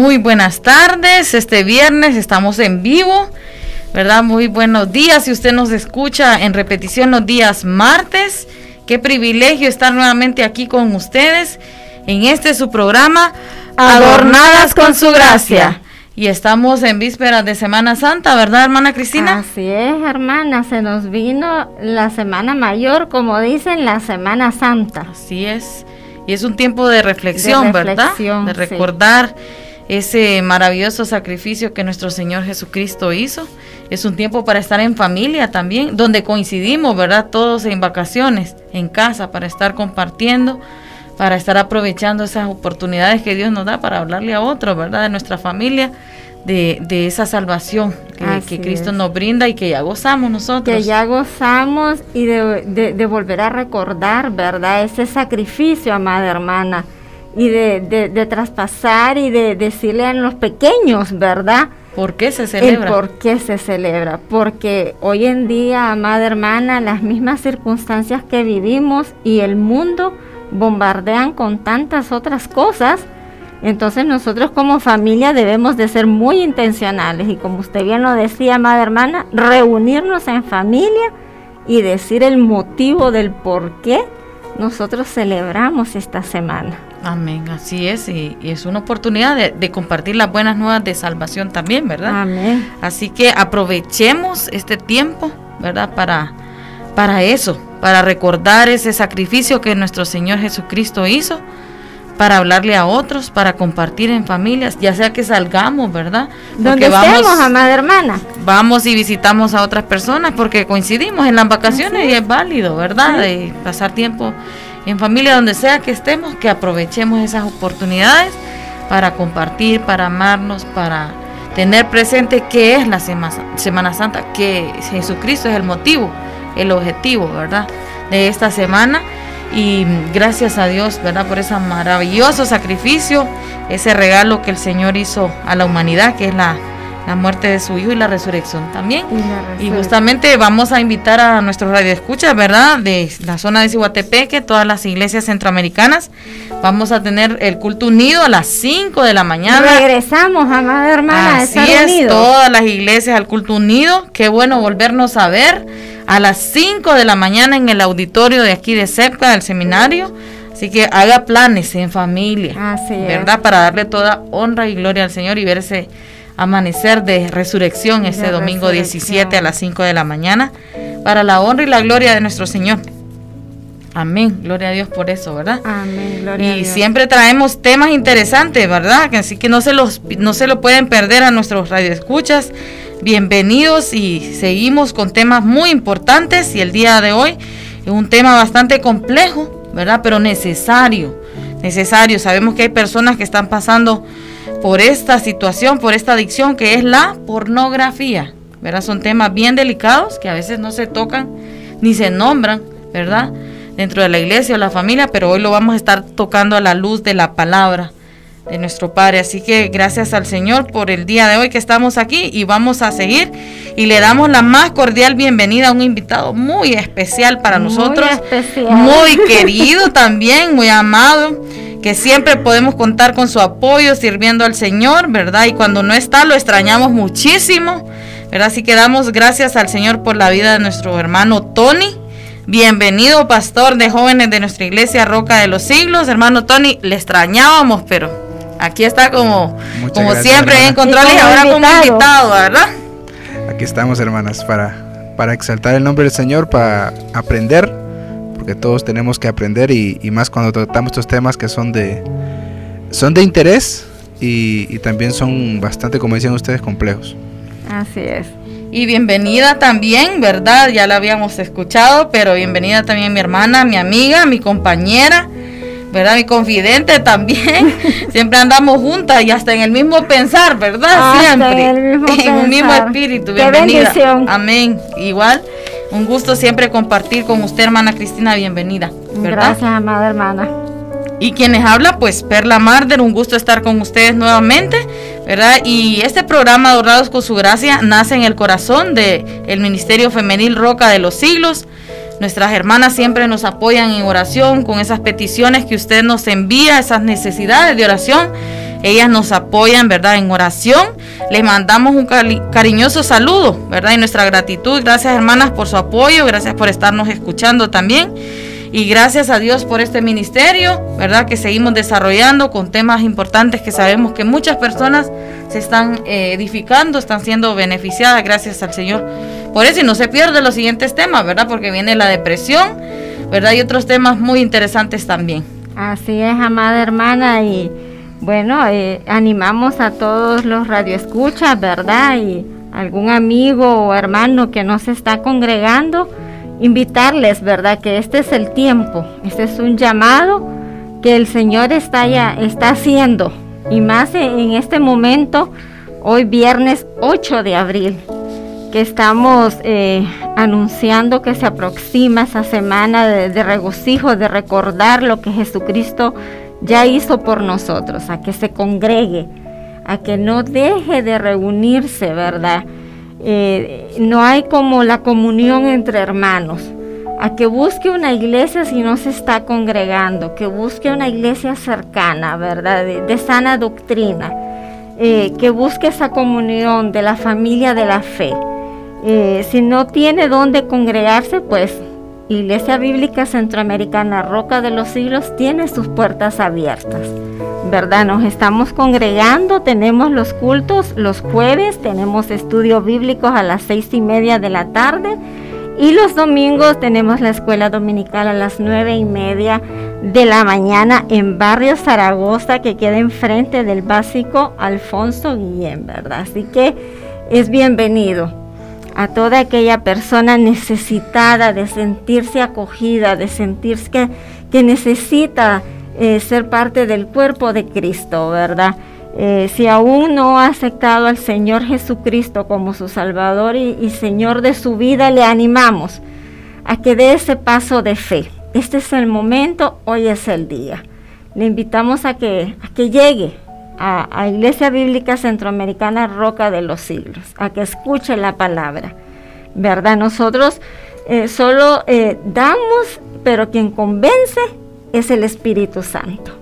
Muy buenas tardes, este viernes estamos en vivo, ¿verdad? Muy buenos días si usted nos escucha en repetición los días martes. Qué privilegio estar nuevamente aquí con ustedes en este su programa Adornadas con su gracia. Y estamos en vísperas de Semana Santa, ¿verdad, hermana Cristina? Así es, hermana, se nos vino la Semana Mayor, como dicen, la Semana Santa. Así es. Y es un tiempo de reflexión, ¿verdad? De recordar ese maravilloso sacrificio que nuestro Señor Jesucristo hizo. Es un tiempo para estar en familia también, donde coincidimos, ¿verdad? Todos en vacaciones, en casa, para estar compartiendo, para estar aprovechando esas oportunidades que Dios nos da para hablarle a otros, ¿verdad? De nuestra familia, de, de esa salvación que, Cristo nos brinda y que ya gozamos nosotros. Que ya gozamos y de, de volver a recordar, ¿verdad? Ese sacrificio, amada hermana y de, de, traspasar y de decirle a los pequeños, ¿verdad? ¿Por qué se celebra? ¿Por qué se celebra? Porque hoy en día, amada hermana, las mismas circunstancias que vivimos y el mundo bombardean con tantas otras cosas. Entonces nosotros como familia debemos de ser muy intencionales y como usted bien lo decía, amada hermana, reunirnos en familia y decir el motivo del por qué nosotros celebramos esta semana. Amén, así es, y, es una oportunidad de, compartir las buenas nuevas de salvación también, ¿verdad? Amén. Así que aprovechemos este tiempo, ¿verdad? Para, para eso, para recordar ese sacrificio que nuestro Señor Jesucristo hizo, para hablarle a otros, para compartir en familias, ya sea que salgamos, ¿verdad? Donde estemos, amada hermana. Vamos y visitamos a otras personas porque coincidimos en las vacaciones y es válido, ¿verdad? De pasar tiempo en familia, donde sea que estemos, que aprovechemos esas oportunidades para compartir, para amarnos, para tener presente qué es la Semana Santa, que Jesucristo es el motivo, el objetivo, ¿verdad? De esta semana. Y gracias a Dios, ¿verdad? Por ese maravilloso sacrificio, ese regalo que el Señor hizo a la humanidad, que es la la muerte de su hijo y la resurrección también. Y, justamente vamos a invitar a nuestros radioescuchas, ¿verdad? De la zona de Cihuatepeque, todas las iglesias centroamericanas. Vamos a tener el culto unido a las 5 de la mañana. Regresamos, amada hermana. Así es, todas las iglesias al culto unido. Qué bueno volvernos a ver a las 5 de la mañana en el auditorio de aquí de CEPCA, del seminario. Así que haga planes en familia, ¿verdad? Para darle toda honra y gloria al Señor y verse amanecer de resurrección este domingo 17 a las 5 de la mañana, para la honra y la gloria de nuestro Señor. Amén, gloria a Dios por eso, ¿verdad? Amén, gloria y a Dios. siempre traemos temas interesantes, ¿verdad? Así que no se los no se lo pueden perder a nuestros radioescuchas. Bienvenidos y seguimos con temas muy importantes y el día de hoy es un tema bastante complejo, ¿verdad? Pero necesario, necesario. Sabemos que hay personas que están pasando por esta situación, por esta adicción que es la pornografía. ¿Verdad? Son temas bien delicados que a veces no se tocan ni se nombran, ¿verdad? Dentro de la iglesia o la familia, pero hoy lo vamos a estar tocando a la luz de la palabra de nuestro Padre. Así que gracias al Señor por el día de hoy que estamos aquí y vamos a seguir y le damos la más cordial bienvenida a un invitado muy especial para nosotros, muy querido también, muy amado que siempre podemos contar con su apoyo sirviendo al Señor, ¿verdad? Y cuando no está lo extrañamos muchísimo, ¿verdad? Así que damos gracias al Señor por la vida de nuestro hermano Tony Bienvenido, pastor de jóvenes de nuestra iglesia Roca de los Siglos. Hermano Tony, le extrañábamos, pero aquí está como, como siempre en control y ahora como invitado, ¿verdad? Aquí estamos, hermanas, para, para exaltar el nombre del Señor, para aprender, porque todos tenemos que aprender y, y más cuando tratamos estos temas que son de, son de interés y, también son bastante, como decían ustedes, complejos. Así es. Y bienvenida también, ¿verdad? Ya la habíamos escuchado, pero bienvenida también mi hermana, mi amiga, mi compañera, ¿verdad? Mi confidente también. Siempre andamos juntas y hasta en el mismo pensar, ¿verdad? Siempre. En el mismo, mismo espíritu. Bienvenida. Amén. Igual, un gusto siempre compartir con usted, hermana Cristina. Bienvenida. Gracias, amada hermana. Y quienes habla, pues Perla Marder, un gusto estar con ustedes nuevamente, ¿verdad? Y este programa Dorados con su gracia nace en el corazón del el Ministerio Femenil Roca de los Siglos. Nuestras hermanas siempre nos apoyan en oración con esas peticiones que usted nos envía, esas necesidades de oración. Ellas nos apoyan, ¿verdad? En oración. Les mandamos un cariñoso saludo, ¿verdad? Y nuestra gratitud. Gracias, hermanas, por su apoyo. Gracias por estarnos escuchando también. Y gracias a Dios por este ministerio, ¿verdad? Que seguimos desarrollando con temas importantes que sabemos que muchas personas se están eh, edificando, están siendo beneficiadas gracias al Señor. Por eso y no se pierden los siguientes temas, ¿verdad? Porque viene la depresión, ¿verdad? Y otros temas muy interesantes también. Así es, amada hermana, y bueno, eh, animamos a todos los radioescuchas, ¿verdad? Y algún amigo o hermano que no se está congregando invitarles, ¿verdad? Que este es el tiempo, este es un llamado que el Señor está ya está haciendo y más en este momento, hoy viernes 8 de abril, que estamos eh, anunciando que se aproxima esa semana de, de regocijo, de recordar lo que Jesucristo ya hizo por nosotros, a que se congregue, a que no deje de reunirse, ¿verdad? Eh, no hay como la comunión entre hermanos. A que busque una iglesia si no se está congregando, que busque una iglesia cercana, ¿verdad? De, sana doctrina, eh, que busque esa comunión de la familia de la fe. Eh, si no tiene dónde congregarse, pues Iglesia Bíblica Centroamericana Roca de los Siglos tiene sus puertas abiertas, ¿verdad? Nos estamos congregando, tenemos los cultos los jueves, tenemos estudios bíblicos a las seis y media de la tarde y los domingos tenemos la escuela dominical a las nueve y media de la mañana en Barrio Zaragoza que queda enfrente del básico Alfonso Guillén, ¿verdad? Así que es bienvenido a toda aquella persona necesitada de sentirse acogida, de sentirse que, que necesita eh, ser parte del cuerpo de Cristo, ¿verdad? Eh, si aún no ha aceptado al Señor Jesucristo como su Salvador y, Señor de su vida, le animamos a que dé ese paso de fe. Este es el momento, hoy es el día. Le invitamos a que, a que llegue, a, Iglesia Bíblica Centroamericana Roca de los Siglos, a que escuche la palabra, ¿verdad? Nosotros eh, solo eh, damos, pero quien convence es el Espíritu Santo,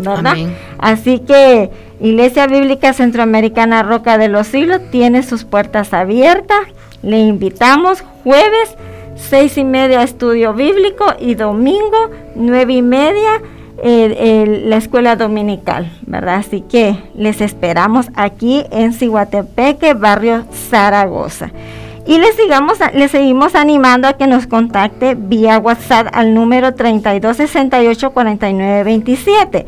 ¿verdad? Así que Iglesia Bíblica Centroamericana Roca de los Siglos tiene sus puertas abiertas. Le invitamos jueves seis y media estudio bíblico y domingo nueve y media la escuela dominical, ¿verdad? Así que les esperamos aquí en Cihuatepeque, barrio Zaragoza. Y les, sigamos, les seguimos animando a que nos contacte vía WhatsApp al número 3268-4927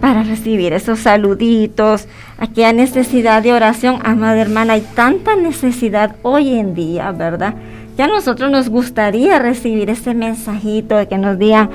para recibir esos saluditos, aquella necesidad de oración. Amada hermana, hay tanta necesidad hoy en día, ¿verdad? Ya a nosotros nos gustaría recibir ese mensajito de que nos digan,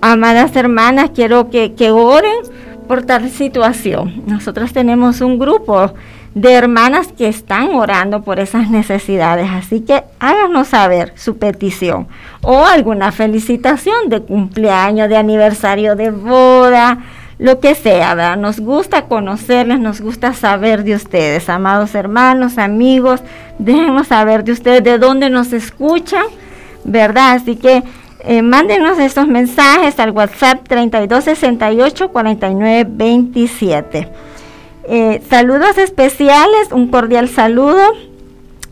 Amadas hermanas, quiero que, oren por tal situación. Nosotros tenemos un grupo de hermanas que están orando por esas necesidades, así que háganos saber su petición o alguna felicitación de cumpleaños, de aniversario de boda, lo que sea, ¿verdad? Nos gusta conocerles, nos gusta saber de ustedes, amados hermanos, amigos, déjenos saber de ustedes, de dónde nos escuchan, ¿verdad? Así que eh, mándenos estos mensajes al WhatsApp 3268 4927. Eh, saludos especiales, un cordial saludo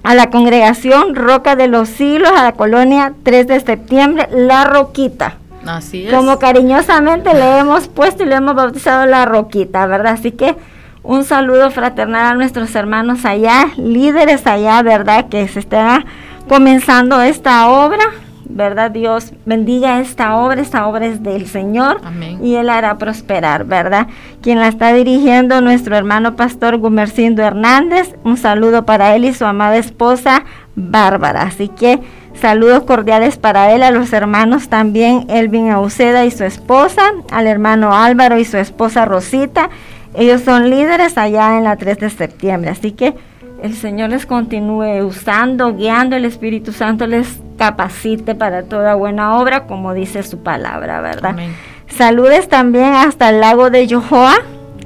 a la congregación Roca de los Siglos, a la colonia 3 de septiembre, La Roquita. Así es. Como cariñosamente le hemos puesto y le hemos bautizado La Roquita, ¿verdad? Así que un saludo fraternal a nuestros hermanos allá, líderes allá, ¿verdad? Que se está comenzando esta obra, ¿verdad? Dios bendiga esta obra, esta obra es del Señor Amén. y Él hará prosperar, ¿verdad? Quien la está dirigiendo, nuestro hermano pastor Gumercindo Hernández, un saludo para él y su amada esposa Bárbara. Así que saludos cordiales para él, a los hermanos también Elvin Auceda y su esposa, al hermano Álvaro y su esposa Rosita. Ellos son líderes allá en la 3 de septiembre, así que el Señor les continúe usando, guiando, el Espíritu Santo les capacite para toda buena obra, como dice su palabra, ¿verdad? Amén. Saludes también hasta el lago de Yohoa,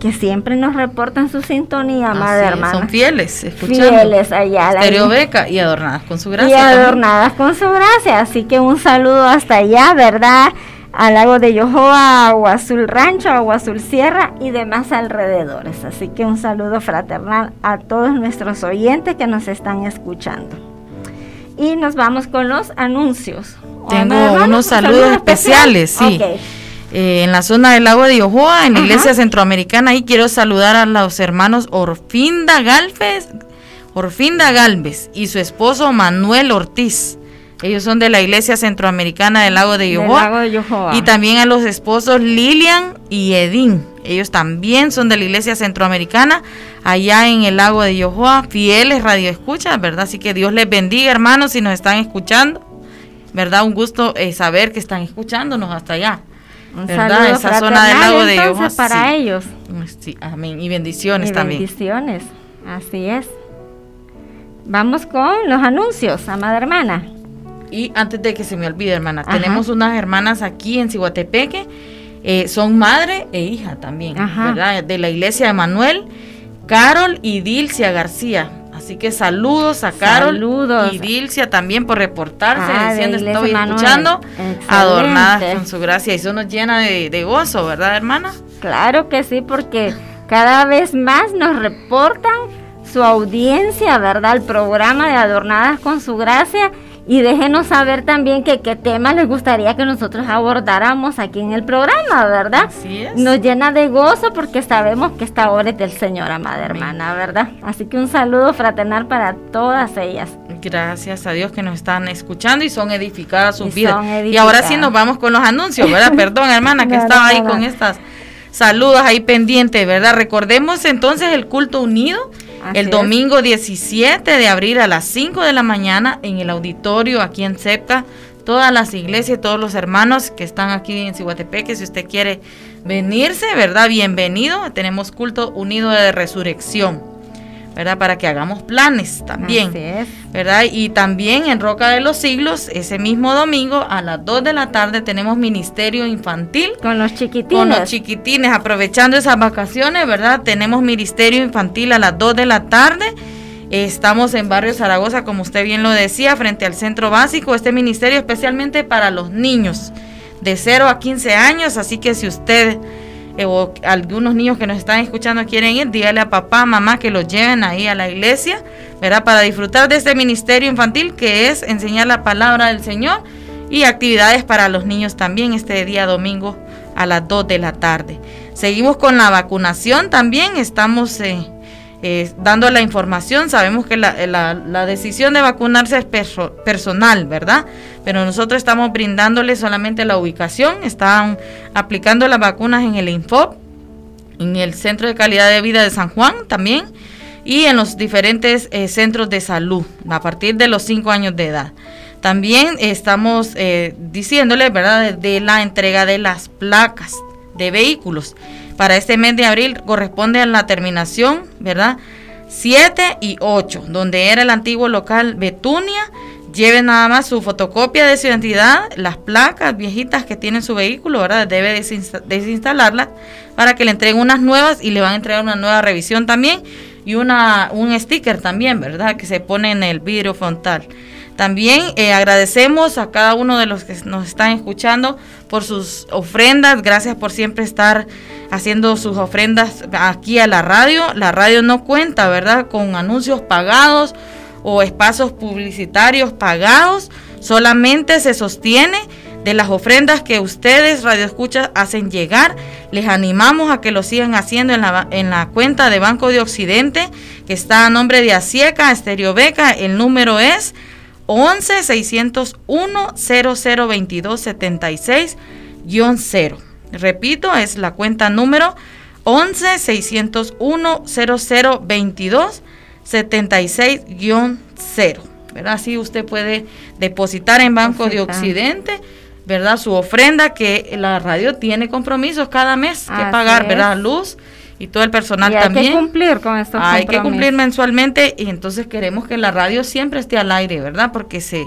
que siempre nos reportan su sintonía, madre hermana. Son fieles, escuchando. Fieles allá. Stereo Beca y adornadas con su y gracia. también. adornadas con su gracia. Así que un saludo hasta allá, ¿verdad? Al lago de Yohoa, Agua Azul Rancho, Agua Azul Sierra y demás alrededores. Así que un saludo fraternal a todos nuestros oyentes que nos están escuchando. Y nos vamos con los anuncios. Tengo ¿O, hermano? unos ¿Un saludos saludo especiales, sí. Ok. Eh, en la zona del lago de Yohoa, en la iglesia centroamericana, y quiero saludar a los hermanos Orfinda Galvez, Orfinda Galvez y su esposo Manuel Ortiz. Ellos son de la iglesia centroamericana del lago de Yohoa. lago de Yohoa. Y también a los esposos Lilian y Edín. Ellos también son de la iglesia centroamericana, allá en el lago de Yohoa, fieles radioescuchas, ¿verdad? Así que Dios les bendiga, hermanos, si nos están escuchando. ¿Verdad? Un gusto eh, saber que están escuchándonos hasta allá. Un ¿verdad? saludo Esa zona del lago de Yohoa, para sí. ellos. Sí, amén. Y bendiciones Y también. bendiciones, así es. Vamos con los anuncios, amada hermana. Y antes de que se me olvide, hermana, Ajá. tenemos unas hermanas aquí en Cihuatepeque, eh, son madre e hija también, Ajá. ¿verdad? De la iglesia de Manuel, Carol y Dilcia García. Así que saludos a Carol Saludos. y Dilcia también por reportarse, Ah, diciendo estoy Manuel. escuchando, Excelente. adornadas con su gracia. Y eso nos llena de, de gozo, ¿verdad, hermana? Claro que sí, porque cada vez más nos reportan su audiencia, ¿verdad? El programa de Adornadas con su gracia. Y déjenos saber también que qué temas les gustaría que nosotros abordáramos aquí en el programa, ¿verdad? Así es. Nos llena de gozo porque sabemos que esta obra es del Señor, amada hermana, ¿verdad? Así que un saludo fraternal para todas ellas. Gracias a Dios que nos están escuchando y son edificadas sus Y vidas. Y ahora sí nos vamos con los anuncios, ¿verdad? Perdón, hermana, que No, estaba ahí no, con estas saludos ahí pendientes, ¿verdad? Recordemos entonces el culto unido Así el es. domingo 17 de abril a las 5 de la mañana en el auditorio aquí en CEPCA. Todas las iglesias y todos los hermanos que están aquí en Cihuatepeque, si usted quiere venirse, ¿verdad? Bienvenido. Tenemos culto unido de resurrección, ¿verdad? Para que hagamos planes también. Así es. ¿verdad? Y también en Roca de los Siglos, ese mismo domingo a las 2 de la tarde tenemos ministerio infantil Con los chiquitines. con los chiquitines, aprovechando esas vacaciones, ¿verdad? Tenemos ministerio infantil a las 2 de la tarde. Estamos en Barrio Zaragoza, como usted bien lo decía, frente al centro básico. Este ministerio especialmente para los niños de 0 a 15 años, así que si usted eh, o algunos niños que nos están escuchando quieren ir, dígale a papá, mamá que los lleven ahí a la iglesia, ¿verdad? Para disfrutar de este ministerio infantil que es enseñar la palabra del Señor y actividades para los niños también este día domingo a las 2 de la tarde. Seguimos con la vacunación también, estamos eh, eh, dando la información, sabemos que la, la- la decisión de vacunarse es perso- personal, ¿verdad? Pero nosotros estamos brindándole solamente la ubicación, están aplicando las vacunas en el Infop, en el Centro de Calidad de Vida de San Juan también y en los diferentes eh, centros de salud a partir de los 5 años de edad. También estamos eh, diciéndoles, ¿verdad?, de la entrega de las placas de vehículos. Para este mes de abril corresponde a la terminación, ¿verdad? 7 y 8, donde era el antiguo local Betunia. Lleven nada más su fotocopia de su identidad, las placas viejitas que tiene su vehículo, ¿verdad? Debe desinsta- desinstalarlas para que le entreguen unas nuevas y le van a entregar una nueva revisión también y una, un sticker también, ¿verdad? Que se pone en el vidrio frontal. También eh, agradecemos a cada uno de los que nos están escuchando por sus ofrendas. Gracias por siempre estar haciendo sus ofrendas aquí a la radio. La radio no cuenta, ¿verdad? Con anuncios pagados o espacios publicitarios pagados, solamente se sostiene de las ofrendas que ustedes, Radio Escucha, hacen llegar. Les animamos a que lo sigan haciendo en la, en la cuenta de Banco de Occidente, que está a nombre de Asieca, Beca. El número es 11 601 0022 76 0. Repito, es la cuenta número 11 601 0022 76 0. ¿verdad? Así usted puede depositar en Banco de Occidente, ¿verdad? Su ofrenda que la radio tiene compromisos cada mes que pagar, ¿verdad? Luz y todo el personal también. Hay que cumplir con estos Hay que cumplir mensualmente y entonces queremos que la radio siempre esté al aire, ¿verdad? Porque se,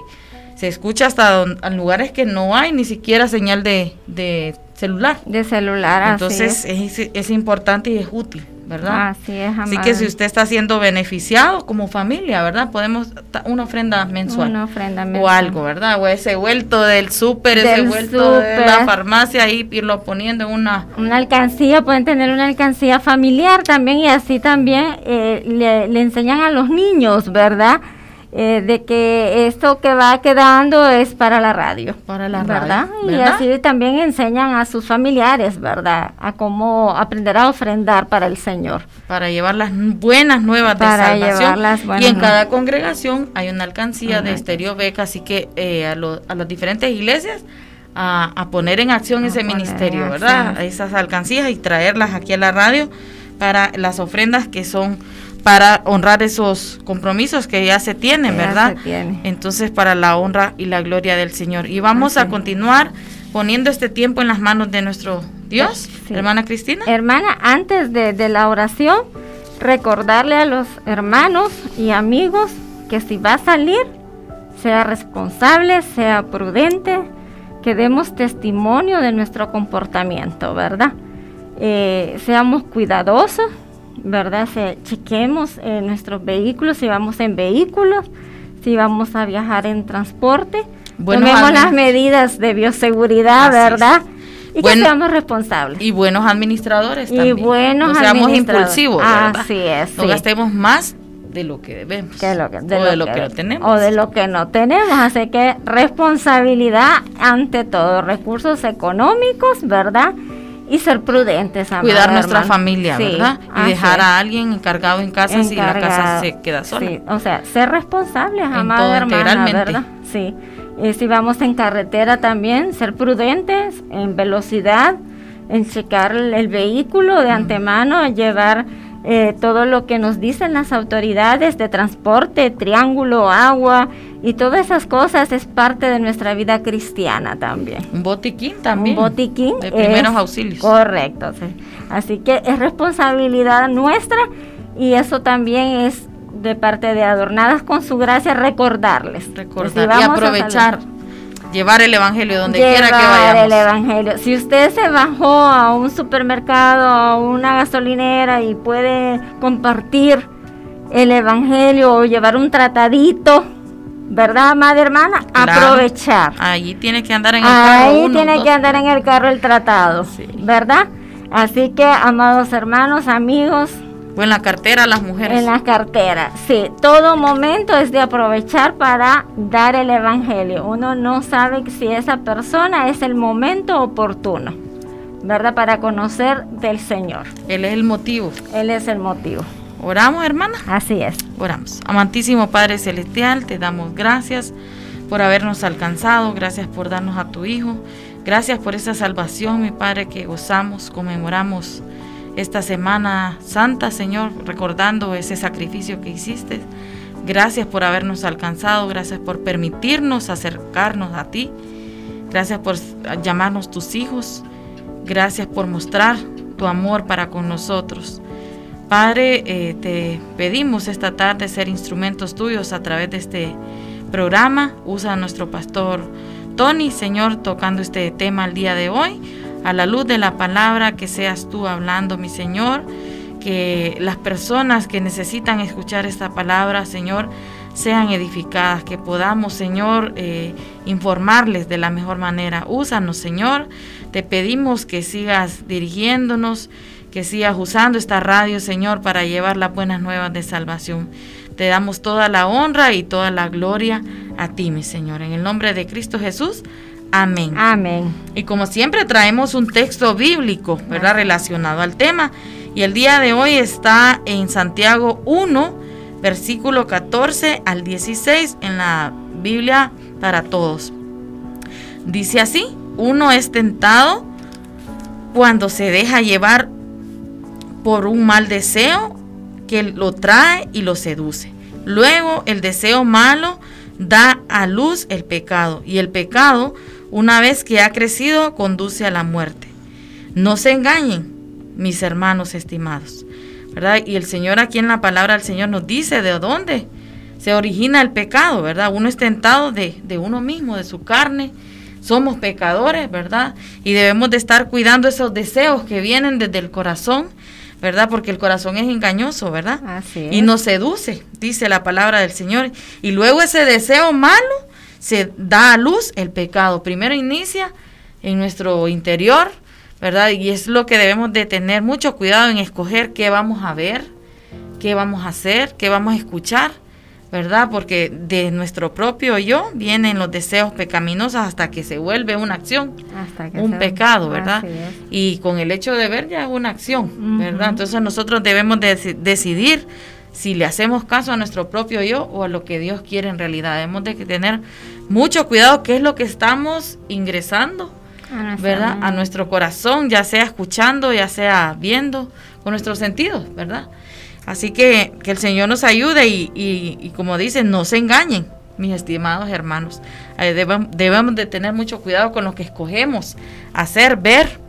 se escucha hasta en lugares que no hay ni siquiera señal de, de celular. De celular, Entonces es. Es, importante y es útil, ¿verdad? Así es, Así que si usted está siendo beneficiado como familia, ¿verdad? Podemos, una ofrenda mensual. Una ofrenda mensual. O algo, ¿verdad? O ese vuelto del súper, ese vuelto de la farmacia, ahí irlo poniendo en una... Una alcancía, pueden tener una alcancía familiar también y así también eh, le, le enseñan a los niños, ¿verdad? Eh, de que esto que va quedando es para la radio. Para la ¿verdad? Y así también enseñan a sus familiares, ¿verdad? A cómo aprender a ofrendar para el Señor. Para llevar las buenas nuevas de salvación. y en cada congregación hay una alcancía de Estéreo Beca, así que eh, a, a las diferentes iglesias a, poner en acción ese ministerio, ¿verdad? Esas alcancías y traerlas aquí a la radio para las ofrendas que son para honrar esos compromisos que ya se tienen, ¿verdad? Entonces, para la honra y la gloria del Señor. Y vamos a continuar poniendo este tiempo en las manos de nuestro Dios, hermana Cristina. Hermana, antes de, de la oración, recordarle a los hermanos y amigos que si va a salir, sea responsable, sea prudente, que demos testimonio de nuestro comportamiento, ¿verdad? Eh, seamos cuidadosos ¿verdad? Se, chequemos nuestros vehículos, si vamos en vehículos, si vamos a viajar en transporte. Tomemos las medidas de bioseguridad, ¿verdad? Y que seamos responsables. Y buenos administradores y buenos no seamos impulsivos, ¿verdad? Así es. No gastemos más de lo que debemos. de o de lo que, no tenemos. O de lo que no tenemos. Así que responsabilidad ante todo. Recursos económicos, ¿verdad? Y ser prudentes. Cuidar nuestra familia, ¿verdad? Y dejar a alguien encargado en casa si la casa se queda sola. Sí, o sea, ser responsables, amada hermana, ¿verdad? Sí. Eh, si vamos en carretera también, ser prudentes en velocidad, en checar el, vehículo de antemano, llevar eh, todo lo que nos dicen las autoridades de transporte, triángulo, agua y todas esas cosas es parte de nuestra vida cristiana también. Un botiquín también. Un botiquín. De primeros auxilios. Correcto. Así que es responsabilidad nuestra y eso también es de parte de Adornadas con su gracia recordarles. Recordar y aprovechar llevar el evangelio donde quiera que vayamos. el evangelio. Si usted se bajó a un supermercado, a una gasolinera y puede compartir el evangelio o llevar un tratadito, ¿verdad, madre hermana? Aprovechar. Ahí tiene que andar en el carro. Ahí tiene que andar en el carro el tratado, ¿verdad? Así que, amados hermanos, amigos, o en la cartera las mujeres. En la cartera, sí. Todo momento es de aprovechar para dar el Evangelio. Uno no sabe si esa persona es el momento oportuno, ¿verdad? Para conocer del Señor. Él es el motivo. Él es el motivo. ¿Oramos, hermana? Así es. Oramos. Amantísimo Padre Celestial, te damos gracias por habernos alcanzado, gracias por darnos a tu Hijo, gracias por esa salvación, mi Padre, que gozamos, conmemoramos esta semana santa, Señor, recordando ese sacrificio que hiciste. Gracias por habernos alcanzado, gracias por permitirnos acercarnos a ti. Gracias por llamarnos tus hijos. Gracias por mostrar tu amor para con nosotros. Padre, eh, te pedimos esta tarde ser instrumentos tuyos a través de este programa. Usa a nuestro pastor Tony, Señor, tocando este tema el día de hoy a la luz de la palabra, que seas tú hablando, mi Señor, que las personas que necesitan escuchar esta palabra, Señor, sean edificadas, que podamos, Señor, eh, informarles de la mejor manera. Úsanos, Señor, te pedimos que sigas dirigiéndonos, que sigas usando esta radio, Señor, para llevar las buenas nuevas de salvación. Te damos toda la honra y toda la gloria a ti, mi Señor. En el nombre de Cristo Jesús. Amén. Amén. Y como siempre traemos un texto bíblico, ¿verdad? Relacionado al tema. Y el día de hoy está en Santiago 1, versículo 14 al 16 en la Biblia para todos. Dice así, uno es tentado cuando se deja llevar por un mal deseo que lo trae y lo seduce. Luego el deseo malo da a luz el pecado y el pecado, una vez que ha crecido, conduce a la muerte. No se engañen, mis hermanos estimados. ¿Verdad? Y el Señor aquí en la palabra del Señor nos dice de dónde se origina el pecado, ¿verdad? Uno es tentado de, de uno mismo, de su carne. Somos pecadores, ¿verdad? Y debemos de estar cuidando esos deseos que vienen desde el corazón ¿verdad? Porque el corazón es engañoso, ¿verdad? Así Y nos seduce, dice la palabra del Señor. Y luego ese deseo malo se da a luz el pecado. Primero inicia en nuestro interior, ¿verdad? Y es lo que debemos de tener mucho cuidado en escoger qué vamos a ver, qué vamos a hacer, qué vamos a escuchar, ¿verdad? Porque de nuestro propio yo vienen los deseos pecaminosos hasta que se vuelve una acción, un pecado, ¿verdad? Y con el hecho de ver ya es una acción, ¿verdad? Entonces nosotros debemos de decidir si le hacemos caso a nuestro propio yo o a lo que Dios quiere en realidad. Debemos de tener mucho cuidado qué es lo que estamos ingresando, ¿verdad? A nuestro corazón, ya sea escuchando, ya sea viendo, con nuestros sentidos, ¿verdad? Así que que el Señor nos ayude y, como dicen, no se engañen, mis estimados hermanos. Eh, debemos, de tener mucho cuidado con lo que escogemos hacer, ver,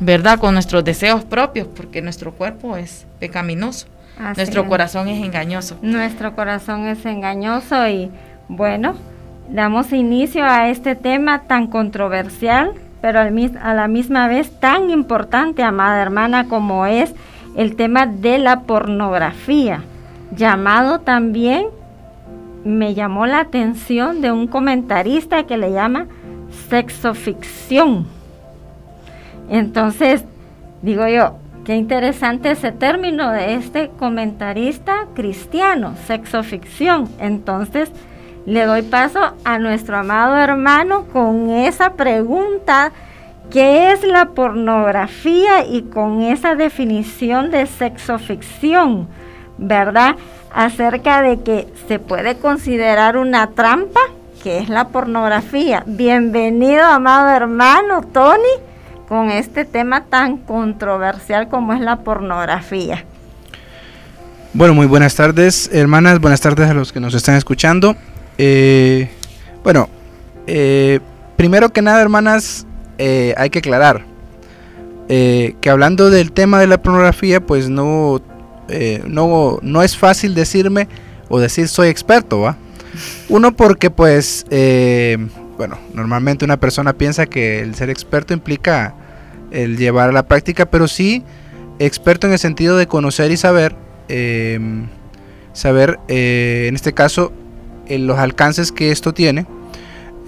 ¿verdad? Con nuestros deseos propios, porque nuestro cuerpo es pecaminoso. nuestro corazón es engañoso. Nuestro corazón es engañoso y bueno, damos inicio a este tema tan controversial, pero a la misma vez tan importante, amada hermana, como es el tema de la pornografía, llamado también, me llamó la atención de un comentarista que le llama sexoficción. Entonces, digo yo, qué interesante ese término de este comentarista cristiano, sexoficción. Entonces, le doy paso a nuestro amado hermano con esa pregunta qué es la pornografía y con esa definición de sexoficción, ¿verdad? Acerca de que se puede considerar una trampa, que es la pornografía. Bienvenido, amado hermano Tony, con este tema tan controversial como es la pornografía. Bueno, muy buenas tardes, hermanas, buenas tardes a los que nos están escuchando. Eh, bueno, eh, primero que nada, hermanas, eh, hay que aclarar eh, que hablando del tema de la pornografía, pues no, eh, no, no es fácil decirme o decir soy experto, ¿va? Uno porque pues, bueno, normalmente una persona piensa que el ser experto implica el llevar a la práctica, pero sí experto en el sentido de conocer y saber, saber en este caso los alcances que esto tiene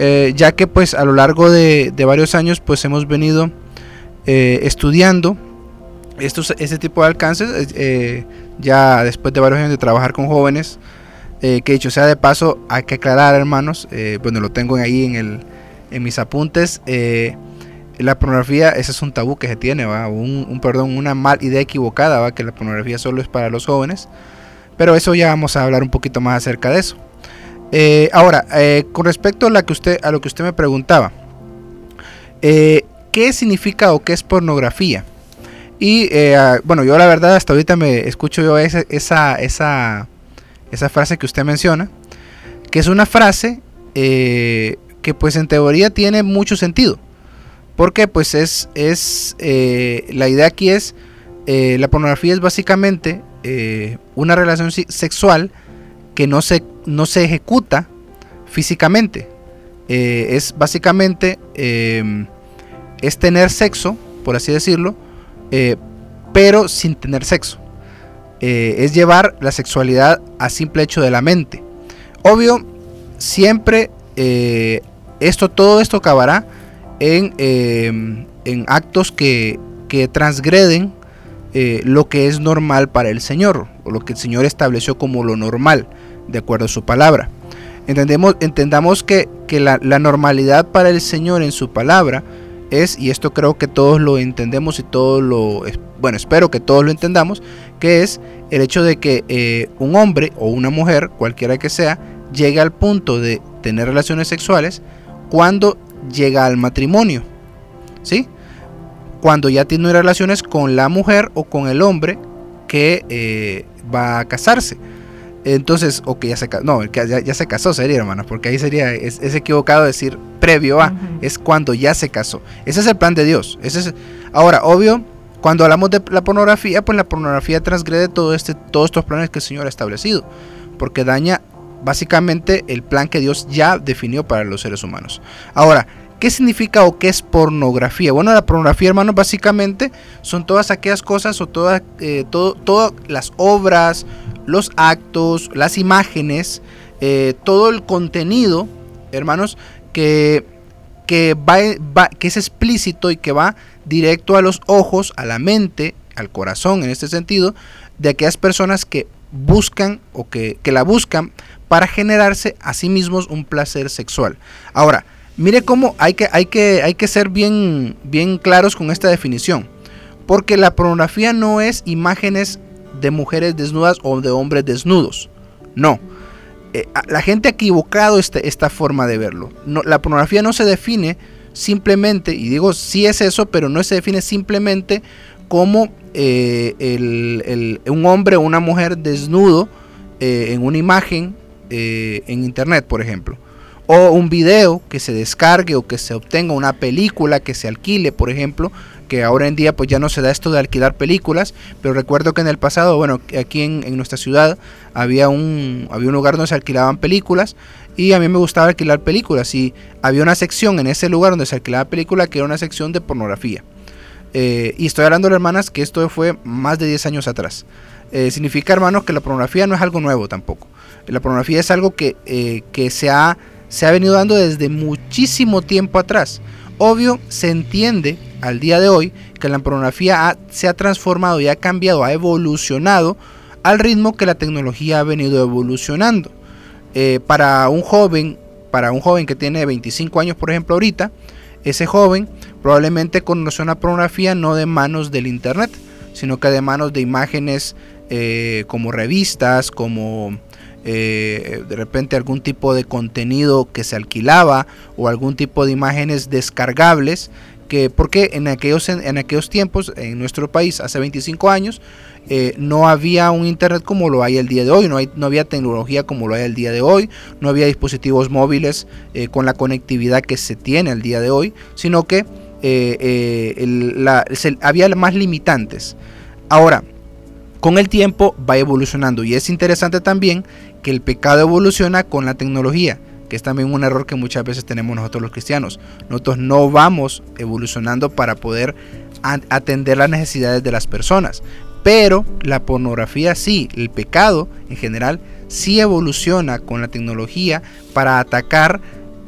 eh, ya que pues a lo largo de, varios años pues hemos venido eh, estudiando estos, este tipo de alcances, eh, ya después de varios años de trabajar con jóvenes, que dicho sea de paso, hay que aclarar hermanos, bueno lo tengo ahí en, el, en mis apuntes, la pornografía, ese es un tabú que se tiene, ¿va? Un, perdón, una mal idea equivocada, ¿va? que la pornografía solo es para los jóvenes, pero eso ya vamos a hablar un poquito más acerca de eso. Eh, ahora, eh, con respecto a, la que usted, a lo que usted me preguntaba, eh, ¿qué significa o qué es pornografía? Y ah, bueno, yo la verdad hasta ahorita me escucho yo esa, esa, esa, esa frase que usted menciona, que es una frase que pues en teoría tiene mucho sentido. Porque pues es, es la idea aquí es, la pornografía es básicamente una relación sexual que no se, no se ejecuta físicamente. Eh, es básicamente em, es tener sexo, por así decirlo, eh, pero sin tener sexo. Eh, es llevar la sexualidad a simple hecho de la mente. Obvio, siempre esto, todo esto acabará en, em, en actos que, que transgreden eh, lo que es normal para el Señor, o lo que el Señor estableció como lo normal, de acuerdo a su palabra. Entendemos, entendamos que, la, normalidad para el Señor en su palabra es, y esto creo que todos lo entendemos y todos lo, bueno, espero que todos lo entendamos, que es el hecho de que eh, un hombre o una mujer, cualquiera que sea, llegue al punto de tener relaciones sexuales cuando llega al matrimonio. ¿Sí? Cuando ya tiene relaciones con la mujer o con el hombre que eh, va a casarse. Entonces, o que ya se casó, no, ya, ya, se casó sería, hermano, porque ahí sería, es, equivocado decir previo a, es cuando ya se casó. Ese es el plan de Dios. Ese es, ahora, obvio, cuando hablamos de la pornografía, pues la pornografía transgrede todo este, todos estos planes que el Señor ha establecido, porque daña básicamente el plan que Dios ya definió para los seres humanos. Ahora, ¿qué significa o qué es pornografía? Bueno, la pornografía, hermanos, básicamente son todas aquellas cosas o todas, eh, todo, las obras, los actos, las imágenes, eh, todo el contenido, hermanos, que, que, va, que es explícito y que va directo a los ojos, a la mente, al corazón en este sentido, de aquellas personas que buscan o que, que la buscan para generarse a sí mismos un placer sexual. Ahora, mire cómo hay que, hay que, hay que ser bien, bien claros con esta definición. Porque la pornografía no es imágenes de mujeres desnudas o de hombres desnudos. No. Eh, la gente ha equivocado este, esta forma de verlo. La pornografía no se define simplemente, y digo sí es eso, pero no se define simplemente como eh, un hombre o una mujer desnudo eh, en una imagen eh, en internet, por ejemplo. O un video que se descargue o que se obtenga una película que se alquile, por ejemplo, que ahora en día pues ya no se da esto de alquilar películas, pero recuerdo que en el pasado, bueno, aquí en, nuestra ciudad había un, había un lugar donde se alquilaban películas y a mí me gustaba alquilar películas y había una sección en ese lugar donde se alquilaba película que era una sección de pornografía. Eh, y estoy hablando, hermanas, que esto fue más de 10 años atrás. Eh, significa, hermanos, que la pornografía no es algo nuevo tampoco. La pornografía es algo que, eh, que se, ha, se ha venido dando desde muchísimo tiempo atrás. Obvio, se entiende al día de hoy que la pornografía se ha transformado y ha cambiado, ha evolucionado al ritmo que la tecnología ha venido evolucionando. Eh, para un joven, para un joven que tiene 25 años, por ejemplo, ahorita, ese joven probablemente conoce una pornografía no de manos del internet, sino que de manos de imágenes eh, como revistas, como eh, de repente algún tipo de contenido que se alquilaba o algún tipo de imágenes descargables que porque en aquellos en, aquellos tiempos en nuestro país hace 25 años eh, no había un internet como lo hay el día de hoy. No no había tecnología como lo hay el día de hoy. No había dispositivos móviles eh, con la conectividad que se tiene el día de hoy sino que había más limitantes. Ahora con el tiempo va evolucionando y es interesante también que el pecado evoluciona con la tecnología, que es también un error que muchas veces tenemos nosotros los cristianos. Nosotros no vamos evolucionando para poder atender las necesidades de las personas, pero la pornografía sí, el pecado en general sí evoluciona con la tecnología para atacar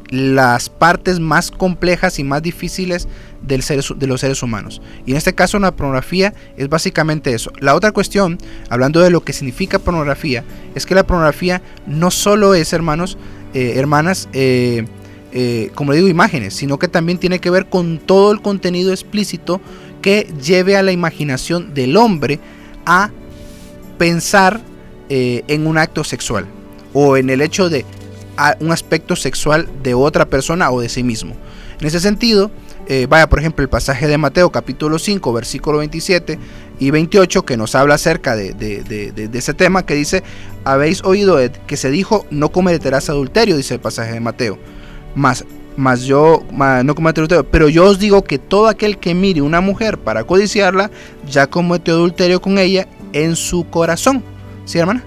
las partes más complejas y más difíciles del de los seres humanos. Y en este caso la pornografía es básicamente eso. La otra cuestión, hablando de lo que significa pornografía, es que la pornografía no solo es, hermanos, eh, hermanas, eh, eh, como digo, imágenes, sino que también tiene que ver con todo el contenido explícito que lleve a la imaginación del hombre a pensar en un acto sexual o en el hecho de un aspecto sexual de otra persona o de sí mismo. En ese sentido, eh, vaya por ejemplo el pasaje de Mateo capítulo 5 versículo 27 y 28 que nos habla acerca de, ese tema que dice, habéis oído que se dijo, no cometerás adulterio, dice el pasaje de Mateo. Más, más yo, no cometeré adulterio, pero yo os digo que todo aquel que mire una mujer para codiciarla, ya cometió adulterio con ella en su corazón. ¿Sí, hermana?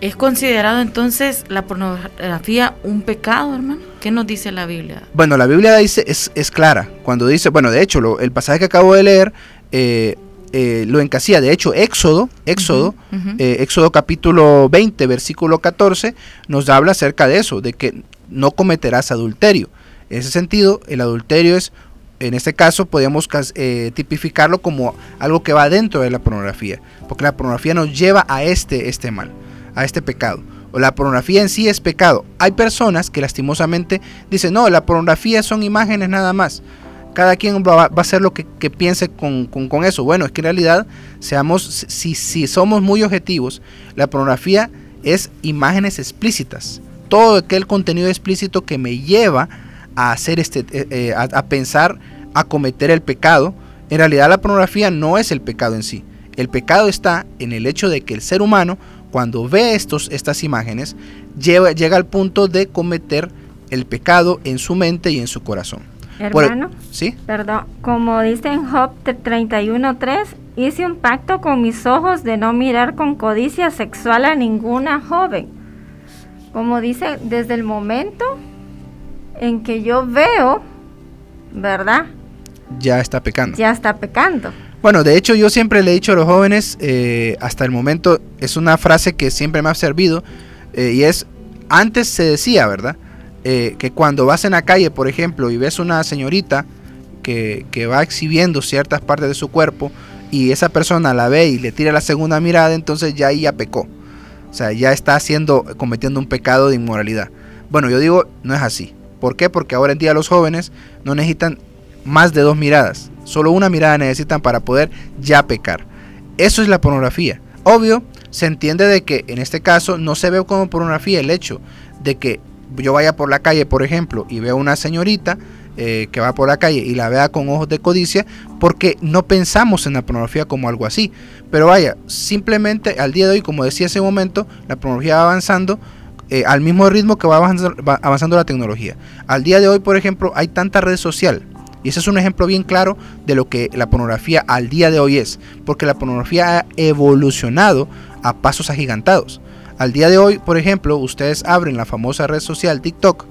¿Es considerado entonces la pornografía un pecado, hermano? ¿Qué nos dice la Biblia? Bueno, la Biblia dice, es, es clara. Cuando dice, bueno, de hecho, el pasaje que acabo de leer eh, eh, lo encasilla. De hecho, Éxodo, Éxodo, eh, Éxodo capítulo 20, versículo 14, nos habla acerca de eso, de que no cometerás adulterio. En ese sentido, el adulterio es en este caso podemos eh, tipificarlo como algo que va dentro de la pornografía, porque la pornografía nos lleva a este, este mal, a este pecado. La pornografía en sí es pecado. Hay personas que lastimosamente dicen, no, la pornografía son imágenes nada más. Cada quien va, a hacer lo que, piense con, eso. Bueno, es que en realidad, seamos, si, si somos muy objetivos, la pornografía es imágenes explícitas. Todo aquel contenido explícito que me lleva a hacer este, eh, eh, a, pensar, a cometer el pecado. En realidad la pornografía no es el pecado en sí. El pecado está en el hecho de que el ser humano, cuando ve estos, estas imágenes, llega al punto de cometer el pecado en su mente y en su corazón. Hermano, ¿sí? Perdón, como dice en Job 31.3, hice un pacto con mis ojos de no mirar con codicia sexual a ninguna joven. Como dice, desde el momento en que yo veo, ¿verdad? Ya está pecando. Ya está pecando. Bueno, de hecho yo siempre le he dicho a los jóvenes, eh, hasta el momento es una frase que siempre me ha servido, eh, y es, antes se decía, ¿verdad? Eh, que cuando vas en la calle, por ejemplo, y ves una señorita que, que va exhibiendo ciertas partes de su cuerpo, y esa persona la ve y le tira la segunda mirada, entonces ya ahí ya pecó. O sea, ya está haciendo, cometiendo un pecado de inmoralidad. Bueno, yo digo, no es así. ¿Por qué? Porque ahora en día los jóvenes no necesitan más de dos miradas. Solo una mirada necesitan para poder ya pecar. Eso es la pornografía. Obvio, se entiende de que en este caso no se ve como pornografía el hecho de que yo vaya por la calle, por ejemplo, y veo una señorita eh, que va por la calle y la vea con ojos de codicia, porque no pensamos en la pornografía como algo así. Pero vaya, simplemente al día de hoy, como decía hace un momento, la pornografía va avanzando eh, al mismo ritmo que va avanzando, la tecnología. Al día de hoy, por ejemplo, hay tanta red social. Y ese es un ejemplo bien claro de lo que la pornografía al día de hoy es. Porque la pornografía ha evolucionado a pasos agigantados. Al día de hoy, por ejemplo, ustedes abren la famosa red social TikTok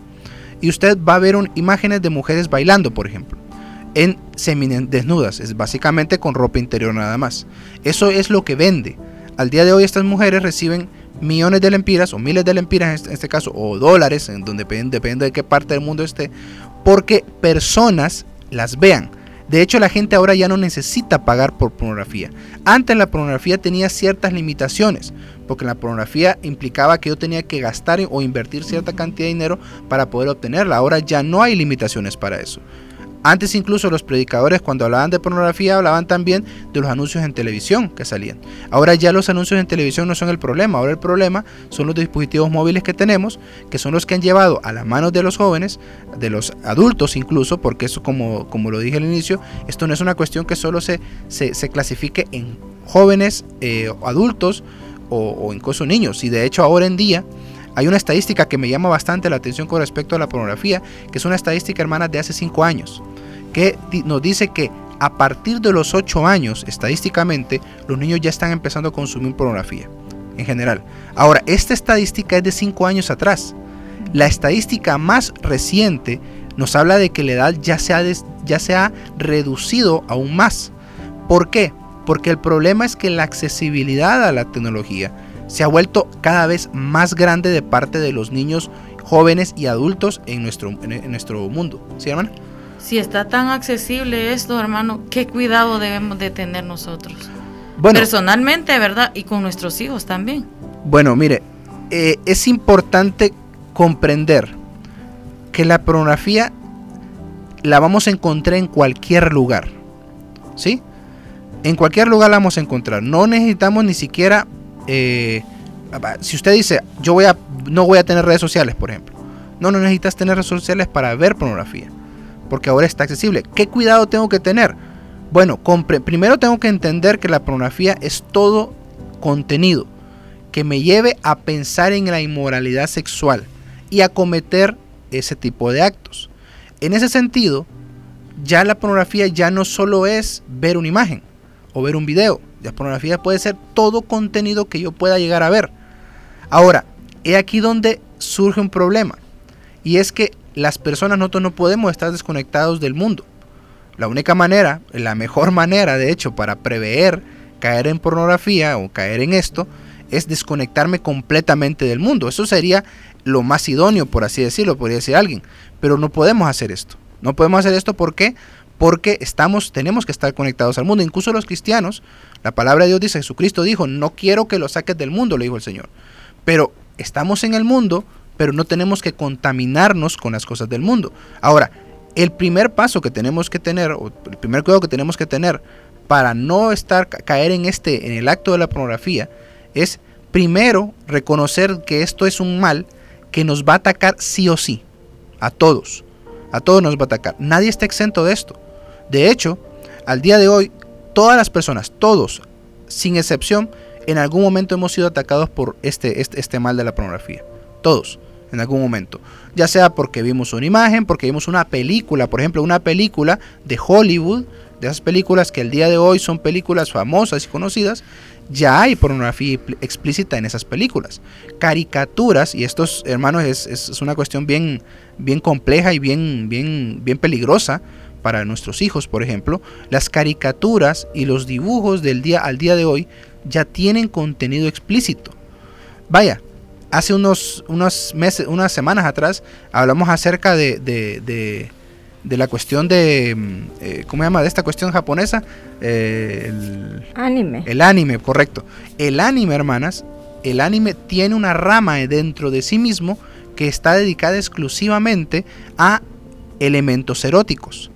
y usted va a ver imágenes de mujeres bailando, por ejemplo, en desnudas, es básicamente con ropa interior nada más. Eso es lo que vende. Al día de hoy estas mujeres reciben millones de lempiras o miles de lempiras en este, este caso o dólares, en donde depende de qué parte del mundo esté, porque personas las vean. De hecho, la gente ahora ya no necesita pagar por pornografía. Antes la pornografía tenía ciertas limitaciones, porque la pornografía implicaba que yo tenía que gastar o invertir cierta cantidad de dinero para poder obtenerla. Ahora ya no hay limitaciones para eso. Antes incluso los predicadores cuando hablaban de pornografía hablaban también de los anuncios en televisión que salían. Ahora ya los anuncios en televisión no son el problema, ahora el problema son los dispositivos móviles que tenemos, que son los que han llevado a las manos de los jóvenes, de los adultos incluso, porque eso como, como lo dije al inicio, esto no es una cuestión que solo se, se, clasifique en jóvenes, eh, adultos o, o incluso niños. Y de hecho ahora en día hay una estadística que me llama bastante la atención con respecto a la pornografía, que es una estadística, hermana, de hace 5 años que nos dice que a partir de los 8 años, estadísticamente, los niños ya están empezando a consumir pornografía, en general. Ahora, esta estadística es de 5 años atrás. La estadística más reciente nos habla de que la edad ya se ha, ya se ha reducido aún más. ¿Por qué? Porque el problema es que la accesibilidad a la tecnología se ha vuelto cada vez más grande de parte de los niños, jóvenes y adultos en nuestro, en nuestro mundo. ¿Sí, hermano? Si está tan accesible esto, hermano, qué cuidado debemos de tener nosotros. Bueno, Personalmente, ¿verdad? Y con nuestros hijos también. Bueno, mire, eh, es importante comprender que la pornografía la vamos a encontrar en cualquier lugar. ¿Sí? En cualquier lugar la vamos a encontrar. No necesitamos ni siquiera... Eh, si usted dice, yo voy a, no voy a tener redes sociales, por ejemplo. No, no necesitas tener redes sociales para ver pornografía porque ahora está accesible. ¿Qué cuidado tengo que tener? Bueno, primero tengo que entender que la pornografía es todo contenido que me lleve a pensar en la inmoralidad sexual y a cometer ese tipo de actos. En ese sentido, ya la pornografía ya no solo es ver una imagen o ver un video. La pornografía puede ser todo contenido que yo pueda llegar a ver. Ahora, he aquí donde surge un problema. Y es que las personas nosotros no podemos estar desconectados del mundo. La única manera, la mejor manera de hecho para prever caer en pornografía o caer en esto es desconectarme completamente del mundo. Eso sería lo más idóneo, por así decirlo, podría decir alguien. Pero no podemos hacer esto. No podemos hacer esto ¿por qué? porque estamos, tenemos que estar conectados al mundo. Incluso los cristianos, la palabra de Dios dice, Jesucristo dijo, no quiero que lo saques del mundo, le dijo el Señor. Pero estamos en el mundo, pero no tenemos que contaminarnos con las cosas del mundo. Ahora, el primer paso que tenemos que tener, o el primer cuidado que tenemos que tener para no estar caer en este, en el acto de la pornografía, es primero reconocer que esto es un mal que nos va a atacar sí o sí, a todos, a todos nos va a atacar. Nadie está exento de esto. De hecho, al día de hoy, todas las personas, todos, sin excepción, en algún momento hemos sido atacados por este, este, este mal de la pornografía. Todos, en algún momento. Ya sea porque vimos una imagen, porque vimos una película, por ejemplo, una película de Hollywood, de esas películas que el día de hoy son películas famosas y conocidas, ya hay pornografía explícita en esas películas. Caricaturas, y estos hermanos es, es, una cuestión bien, bien compleja y bien, bien, bien peligrosa para nuestros hijos, por ejemplo, las caricaturas y los dibujos del día al día de hoy ya tienen contenido explícito. Vaya, hace unos, unos meses, unas semanas atrás, hablamos acerca de, de, de, la cuestión de, mm, eh, ¿cómo se llama? De esta cuestión japonesa. Eh, el anime. El anime, correcto. El anime, hermanas, el anime tiene una rama dentro de sí mismo que está dedicada exclusivamente a elementos eróticos.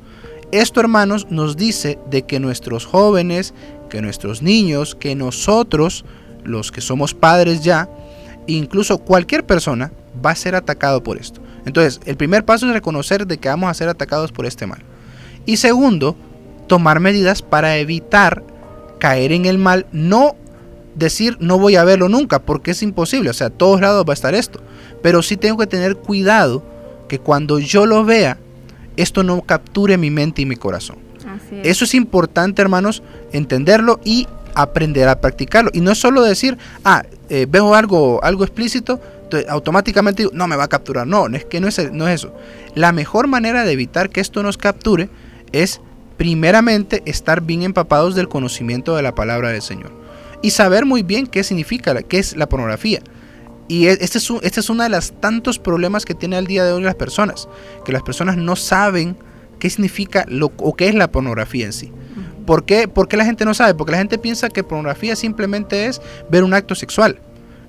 Esto, hermanos, nos dice de que nuestros jóvenes, que nuestros niños, que nosotros, los que somos padres ya, incluso cualquier persona, va a ser atacado por esto. Entonces, el primer paso es reconocer de que vamos a ser atacados por este mal. Y segundo, tomar medidas para evitar caer en el mal, no decir no voy a verlo nunca, porque es imposible, o sea, a todos lados va a estar esto. Pero sí tengo que tener cuidado que cuando yo lo vea, esto no capture mi mente y mi corazón. Eso es importante, hermanos, entenderlo y aprender a practicarlo. Y no es solo decir, ah, eh, veo algo, algo explícito, automáticamente digo, no me va a capturar. No, es que no es, no es eso. La mejor manera de evitar que esto nos capture es, primeramente, estar bien empapados del conocimiento de la palabra del Señor. Y saber muy bien qué significa, qué es la pornografía. Y e, este es, este es uno de los tantos problemas que tiene al día de hoy las personas, que las personas no saben qué significa lo, o qué es la pornografía en sí. ¿Por qué? ¿Por qué la gente no sabe? Porque la gente piensa que pornografía simplemente es ver un acto sexual,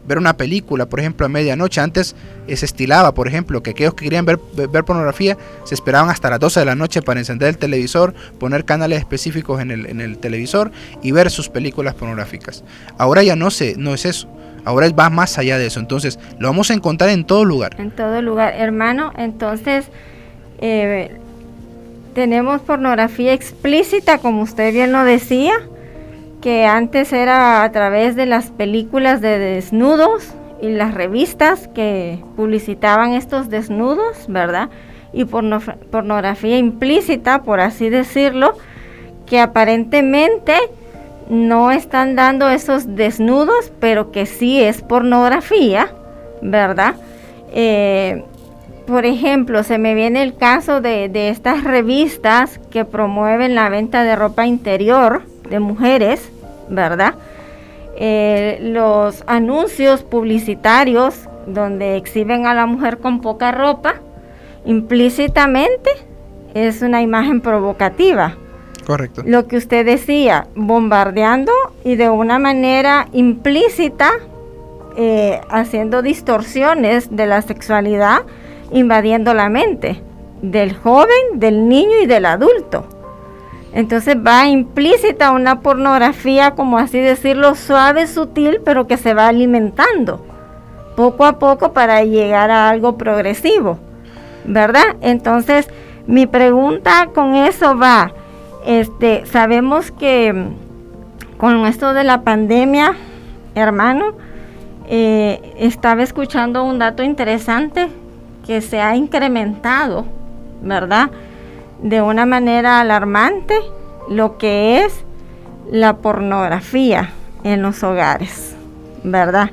ver una película, por ejemplo, a medianoche. Antes se estilaba, por ejemplo, que aquellos que querían ver, ver, pornografía se esperaban hasta las 12 de la noche para encender el televisor, poner canales específicos en el, en el televisor y ver sus películas pornográficas. Ahora ya no, se, no es eso. Ahora va más allá de eso. Entonces, lo vamos a encontrar en todo lugar. En todo lugar, hermano. Entonces, eh, tenemos pornografía explícita, como usted bien lo decía, que antes era a través de las películas de desnudos y las revistas que publicitaban estos desnudos, ¿verdad? Y pornografía implícita, por así decirlo, que aparentemente no están dando esos desnudos, pero que sí es pornografía, ¿verdad? Eh, por ejemplo, se me viene el caso de, estas revistas que promueven la venta de ropa interior de mujeres, ¿verdad? Eh, los anuncios publicitarios donde exhiben a la mujer con poca ropa, implícitamente es una imagen provocativa, Correcto. Lo que usted decía, bombardeando y de una manera implícita, eh, haciendo distorsiones de la sexualidad, invadiendo la mente del joven, del niño y del adulto. Entonces va implícita una pornografía, como así decirlo, suave, sutil, pero que se va alimentando poco a poco para llegar a algo progresivo, ¿verdad? Entonces, mi pregunta con eso va, este, sabemos que con esto de la pandemia, hermano, eh, estaba escuchando un dato interesante que se ha incrementado, ¿verdad? De una manera alarmante lo que es la pornografía en los hogares, ¿verdad?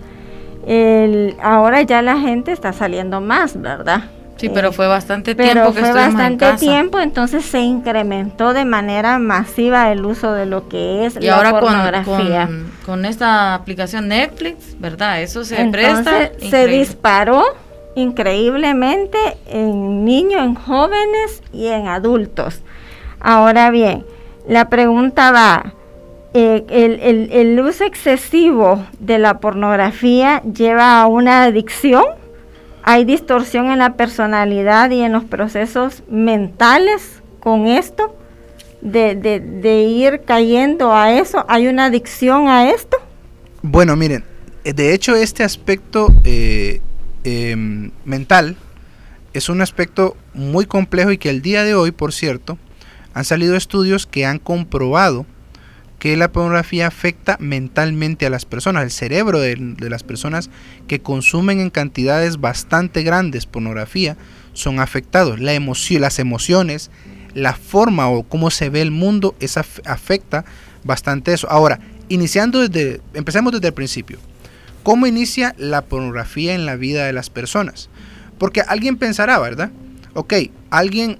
ahora ya la gente está saliendo más, ¿verdad? Sí, pero fue bastante tiempo que fue bastante tiempo, entonces se incrementó de manera masiva el uso de lo que es y la ahora pornografía. Con, esta aplicación Netflix, ¿verdad? Eso se presta. Se disparó increíblemente en niños, en jóvenes y en adultos. Ahora bien, la pregunta va, eh, el, uso excesivo de la pornografía lleva a una adicción? ¿Hay distorsión en la personalidad y en los procesos mentales con esto? De, de, ir cayendo a eso? ¿Hay una adicción a esto? Bueno, miren, eh, de hecho este aspecto eh, em, mental es un aspecto muy complejo y que al día de hoy, por cierto, han salido estudios que han comprobado que la pornografía afecta mentalmente a las personas, el cerebro de, las personas que consumen en cantidades bastante grandes pornografía son afectados. La emoción, las emociones, la forma o cómo se ve el mundo, esa afecta bastante eso. Ahora, iniciando desde, empecemos desde el principio. ¿Cómo inicia la pornografía en la vida de las personas? Porque alguien pensará, ¿verdad? Ok, alguien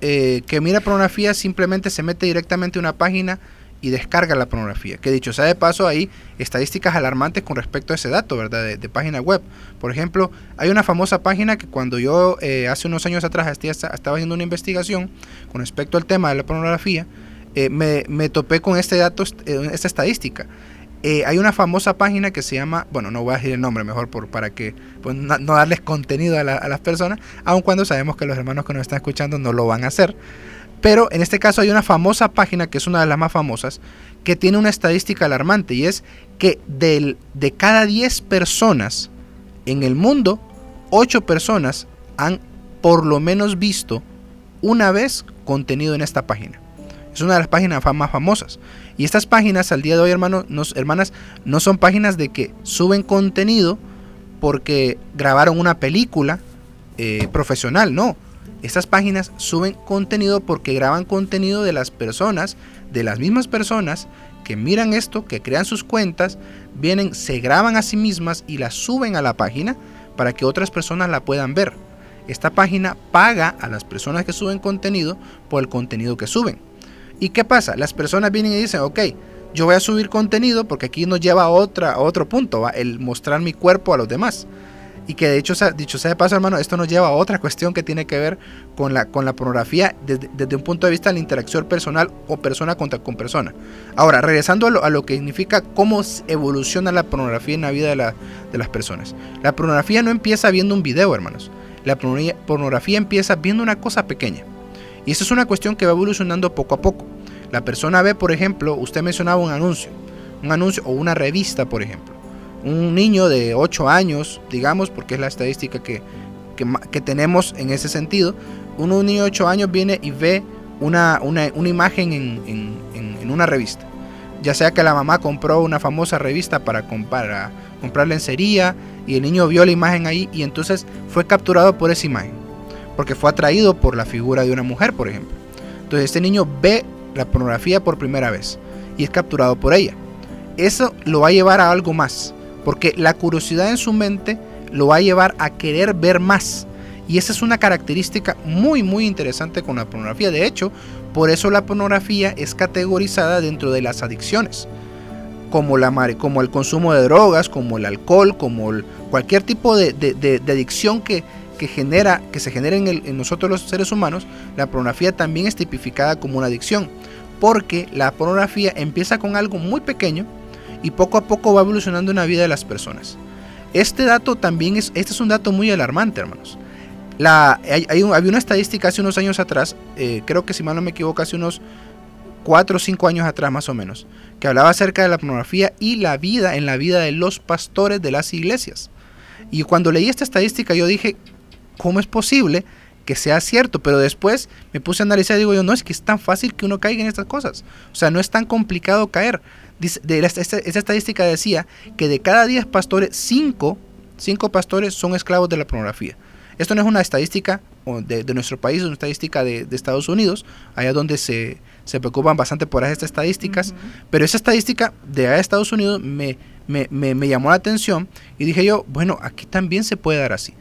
eh, que mira pornografía simplemente se mete directamente a una página y descarga la pornografía. Que dicho sea de paso, hay estadísticas alarmantes con respecto a ese dato, ¿verdad? De, página web. Por ejemplo, hay una famosa página que cuando yo eh, hace unos años atrás estaba haciendo una investigación con respecto al tema de la pornografía, eh, me, topé con este dato, eh, esta estadística. Hay una famosa página que se llama, bueno, no voy a decir el nombre mejor por, para que pues, no, darles contenido a, a las personas, aun cuando sabemos que los hermanos que nos están escuchando no lo van a hacer. Pero en este caso hay una famosa página, que es una de las más famosas, que tiene una estadística alarmante y es que del, de cada 10 personas en el mundo, 8 personas han por lo menos visto una vez contenido en esta página. Es una de las páginas más famosas. Y estas páginas al día de hoy, hermanos, hermanas, no son páginas de que suben contenido porque grabaron una película eh, profesional, no. Estas páginas suben contenido porque graban contenido de las personas, de las mismas personas que miran esto, que crean sus cuentas, vienen, se graban a sí mismas y las suben a la página para que otras personas la puedan ver. Esta página paga a las personas que suben contenido por el contenido que suben. ¿Y qué pasa? Las personas vienen y dicen, ok, yo voy a subir contenido porque aquí nos lleva a, otra, a otro punto, ¿va? el mostrar mi cuerpo a los demás. Y que de hecho, dicho sea de paso, hermano, esto nos lleva a otra cuestión que tiene que ver con la, con la pornografía desde, un punto de vista de la interacción personal o persona contra con persona. Ahora, regresando a lo, que significa cómo evoluciona la pornografía en la vida de, de las personas. La pornografía no empieza viendo un video, hermanos. La pornografía empieza viendo una cosa pequeña. Y eso es una cuestión que va evolucionando poco a poco. La persona ve, por ejemplo, usted mencionaba un anuncio, un anuncio o una revista, por ejemplo un niño de 8 años, digamos, porque es la estadística que, tenemos en ese sentido, un, niño de 8 años viene y ve una, una, imagen en, una revista. Ya sea que la mamá compró una famosa revista para, para comprar lencería y el niño vio la imagen ahí y entonces fue capturado por esa imagen. Porque fue atraído por la figura de una mujer, por ejemplo. Entonces este niño ve la pornografía por primera vez y es capturado por ella. Eso lo va a llevar a algo más porque la curiosidad en su mente lo va a llevar a querer ver más. Y esa es una característica muy muy interesante con la pornografía. De hecho, por eso la pornografía es categorizada dentro de las adicciones. Como, la, como el consumo de drogas, como el alcohol, como cualquier tipo de, adicción que, genera, que se genera en, nosotros los seres humanos, la pornografía también es tipificada como una adicción. Porque la pornografía empieza con algo muy pequeño, y poco a poco va evolucionando en la vida de las personas. Este dato también es, este es un dato muy alarmante, hermanos. Había una estadística hace unos años atrás, eh, creo que si mal no me equivoco, hace unos 4 o 5 años atrás más o menos, que hablaba acerca de la pornografía y la vida en la vida de los pastores de las iglesias. Y cuando leí esta estadística yo dije, ¿cómo es posible que sea cierto? Pero después me puse a analizar y digo yo, no, es que es tan fácil que uno caiga en estas cosas. O sea, no es tan complicado caer de esta, estadística decía que de cada 10 pastores, 5, pastores son esclavos de la pornografía. Esto no es una estadística de, nuestro país, es una estadística de, Estados Unidos, allá donde se, preocupan bastante por estas estadísticas, pero esa estadística de allá de Estados Unidos me, me, me, llamó la atención y dije yo, bueno, aquí también se puede dar así,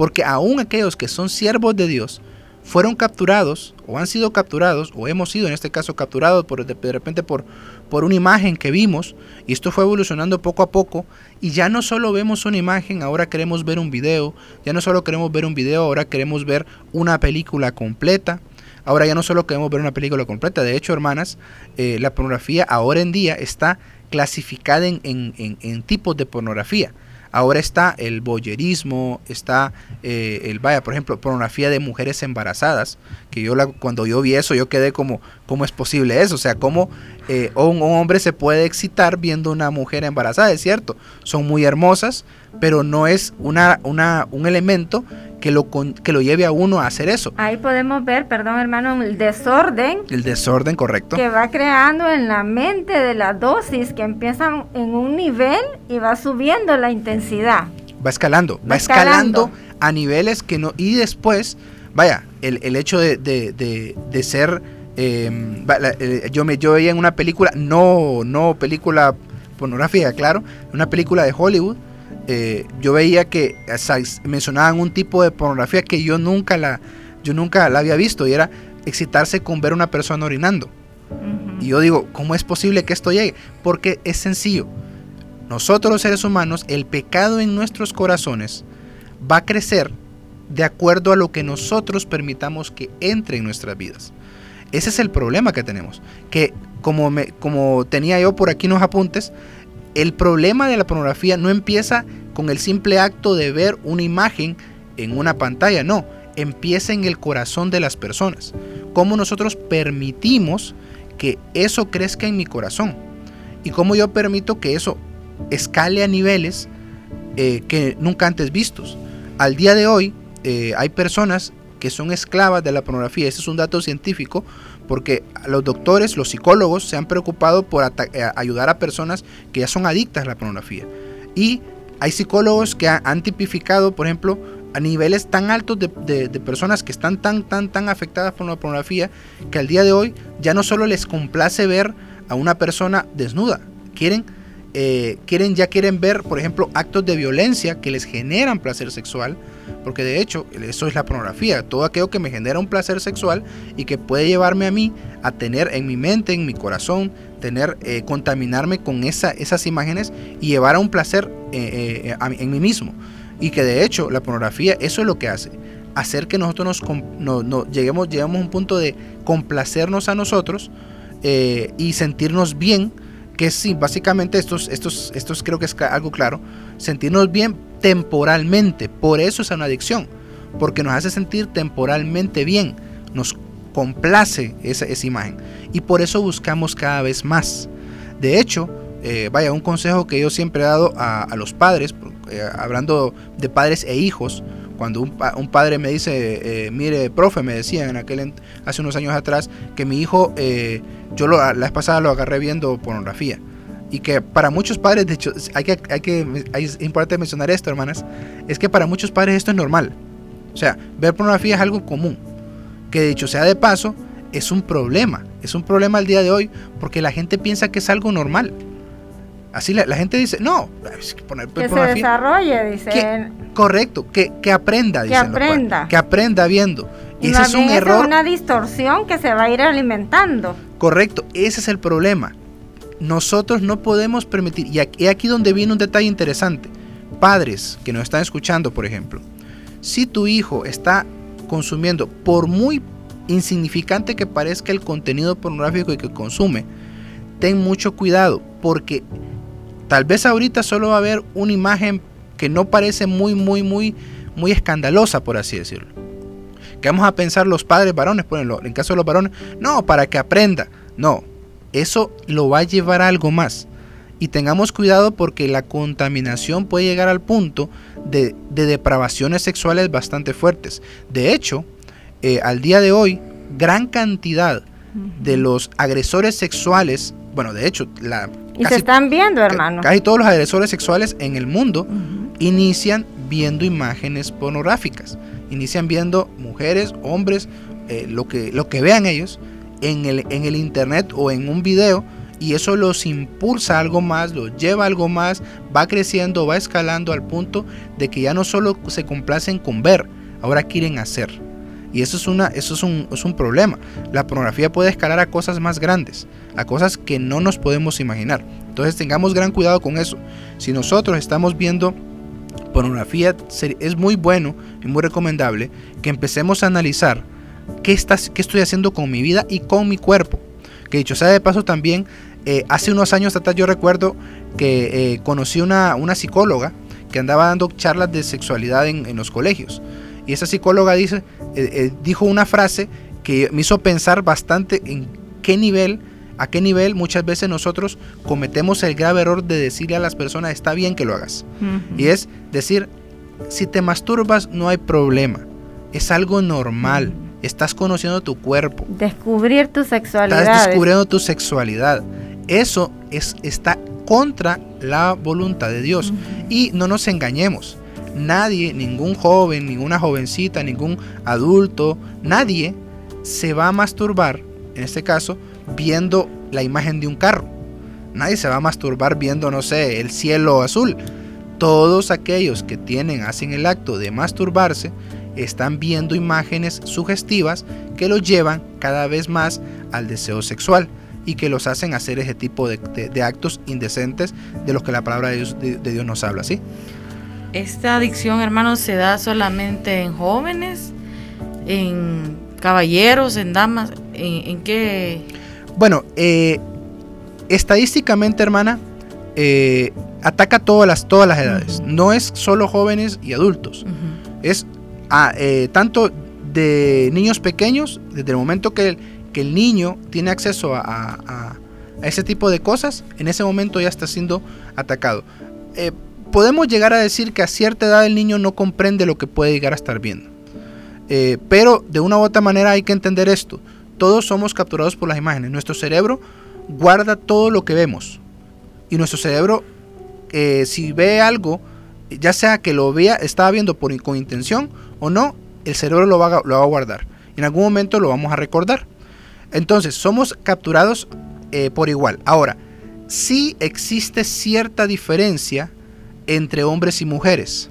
porque aún aquellos que son siervos de Dios, fueron capturados o han sido capturados o hemos sido en este caso capturados por, de, repente por, por una imagen que vimos y esto fue evolucionando poco a poco y ya no solo vemos una imagen, ahora queremos ver un video, ya no solo queremos ver un video, ahora queremos ver una película completa. Ahora ya no solo queremos ver una película completa, de hecho, hermanas, eh, la pornografía ahora en día está clasificada en, en, en tipos de pornografía. Ahora está el boyerismo, está eh, el, vaya, por ejemplo, pornografía de mujeres embarazadas, que yo la, cuando yo vi eso yo quedé como, ¿cómo es posible eso? O sea, ¿cómo eh, un, hombre se puede excitar viendo una mujer embarazada? Es cierto, son muy hermosas, pero no es una, una, un elemento que lo, que lo lleve a uno a hacer eso. Ahí podemos ver, perdón hermano, el desorden. El desorden, correcto. Que va creando en la mente de la dosis, que empieza en un nivel y va subiendo la intensidad. Va escalando, va, escalando. a niveles que no... Y después, vaya, el, el hecho de, de, de, ser... Em, eh, yo me yo veía en una película, no, no película pornográfica, claro, una película de Hollywood, eh, yo veía que mencionaban un tipo de pornografía que yo nunca la, yo nunca la había visto y era excitarse con ver a una persona orinando. Y yo digo, ¿cómo es posible que esto llegue? Porque es sencillo. Nosotros los seres humanos, el pecado en nuestros corazones va a crecer de acuerdo a lo que nosotros permitamos que entre en nuestras vidas. Ese es el problema que tenemos. Que como, me, como tenía yo por aquí unos apuntes, el problema de la pornografía no empieza con el simple acto de ver una imagen en una pantalla, no, empieza en el corazón de las personas. Cómo nosotros permitimos que eso crezca en mi corazón y cómo yo permito que eso escale a niveles eh, que nunca antes vistos. Al día de hoy eh, hay personas que son esclavas de la pornografía, ese es un dato científico, porque los doctores, los psicólogos se han preocupado por eh, ayudar a personas que ya son adictas a la pornografía. Y hay psicólogos que han tipificado, por ejemplo, a niveles tan altos de, personas que están tan, tan, tan afectadas por la pornografía, que al día de hoy ya no solo les complace ver a una persona desnuda, quieren, eh, quieren ya quieren ver, por ejemplo, actos de violencia que les generan placer sexual, porque de hecho eso es la pornografía, todo aquello que me genera un placer sexual y que puede llevarme a mí a tener en mi mente, en mi corazón, tener, eh, contaminarme con esa, esas imágenes y llevar a un placer eh, eh, en mí mismo. Y que de hecho la pornografía eso es lo que hace, hacer que nosotros nos, lleguemos, lleguemos a un punto de complacernos a nosotros y sentirnos bien que sí, básicamente estos, estos, estos creo que es algo claro, sentirnos bien temporalmente, por eso es una adicción, porque nos hace sentir temporalmente bien, nos complace esa, esa imagen y por eso buscamos cada vez más. De hecho, eh, vaya, un consejo que yo siempre he dado a, los padres, eh, hablando de padres e hijos, cuando un, padre me dice, eh, mire, profe, me decía en aquel, hace unos años atrás, que mi hijo yo la vez pasada lo agarré viendo pornografía. Y que para muchos padres, de hecho, hay que, hay que, es importante mencionar esto, hermanas, es que para muchos padres esto es normal. O sea, ver pornografía es algo común. Que de hecho sea de paso, es un problema. Es un problema al día de hoy porque la gente piensa que es algo normal. Así la, gente dice, no, es que, poner que se desarrolle, dicen. correcto, que, que aprenda, que aprenda. que aprenda viendo. Y ese es un error. Es una distorsión que se va a ir alimentando. Correcto, ese es el problema. Nosotros no podemos permitir, y aquí, aquí donde viene un detalle interesante. Padres que nos están escuchando, por ejemplo, si tu hijo está consumiendo, por muy insignificante que parezca el contenido pornográfico que consume, ten mucho cuidado, porque tal vez ahorita solo va a haber una imagen que no parece muy, muy, muy, muy escandalosa, por así decirlo que vamos a pensar los padres varones, ponenlo, en caso de los varones, no, para que aprenda. No, eso lo va a llevar a algo más. Y tengamos cuidado porque la contaminación puede llegar al punto de, depravaciones sexuales bastante fuertes. De hecho, eh, al día de hoy, gran cantidad de los agresores sexuales, bueno, de hecho, la... Y se están viendo, hermano. Casi todos los agresores sexuales en el mundo inician viendo imágenes pornográficas inician viendo mujeres, hombres, eh, lo, que, lo que vean ellos en el, en el internet o en un video y eso los impulsa algo más, los lleva algo más, va creciendo, va escalando al punto de que ya no solo se complacen con ver, ahora quieren hacer. Y eso es, una, eso es, un, es un problema. La pornografía puede escalar a cosas más grandes, a cosas que no nos podemos imaginar. Entonces tengamos gran cuidado con eso. Si nosotros estamos viendo pornografía es muy bueno y muy recomendable que empecemos a analizar qué, estás, qué estoy haciendo con mi vida y con mi cuerpo. Que dicho sea de paso también, eh, hace unos años atrás yo recuerdo que eh, conocí una, una psicóloga que andaba dando charlas de sexualidad en, los colegios. Y esa psicóloga dice, eh, dijo una frase que me hizo pensar bastante en qué nivel, a qué nivel muchas veces nosotros cometemos el grave error de decirle a las personas está bien que lo hagas. Y es decir, si te masturbas no hay problema, es algo normal. Estás conociendo tu cuerpo. Descubrir tu sexualidad. Estás descubriendo tu sexualidad. Eso es, está contra la voluntad de Dios. Y no nos engañemos. Nadie, ningún joven, ninguna jovencita, ningún adulto, nadie se va a masturbar, en este caso, viendo la imagen de un carro. Nadie se va a masturbar viendo, no sé, el cielo azul. Todos aquellos que tienen, hacen el acto de masturbarse, están viendo imágenes sugestivas que los llevan cada vez más al deseo sexual y que los hacen hacer ese tipo de, actos indecentes de los que la palabra de Dios, nos habla, ¿sí? Esta adicción, hermanos, se da solamente en jóvenes, en caballeros, en damas, en, qué... Bueno, eh, estadísticamente, hermana, eh, ataca todas las, todas las edades. No es solo jóvenes y adultos. Es eh, tanto de niños pequeños, desde el momento que el niño tiene acceso a, ese tipo de cosas, en ese momento ya está siendo atacado. Eh, podemos llegar a decir que a cierta edad el niño no comprende lo que puede llegar a estar viendo. Eh, pero de una u otra manera hay que entender esto. Todos somos capturados por las imágenes. Nuestro cerebro guarda todo lo que vemos. Y nuestro cerebro, si ve algo, ya sea que lo vea, estaba viendo por, con intención o no, el cerebro lo va, a guardar. En algún momento lo vamos a recordar. Entonces, somos capturados eh, por igual. Ahora, sí existe cierta diferencia entre hombres y mujeres,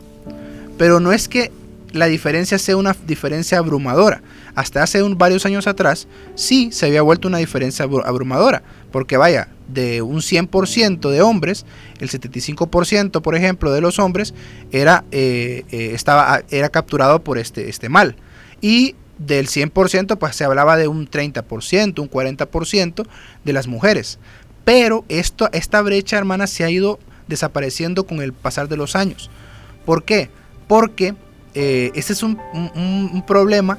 pero no es que la diferencia sea una diferencia abrumadora. Hasta hace varios años atrás sí se había vuelto una diferencia abrumadora, porque vaya, de un 100% de hombres, el 75% por ejemplo de los hombres era, eh, eh, estaba, era capturado por este, este mal. Y del 100%, pues se hablaba de un 30%, un 40% de las mujeres. Pero esto, esta brecha, hermana, se ha ido desapareciendo con el pasar de los años. ¿Por qué? Porque eh, ese es un, problema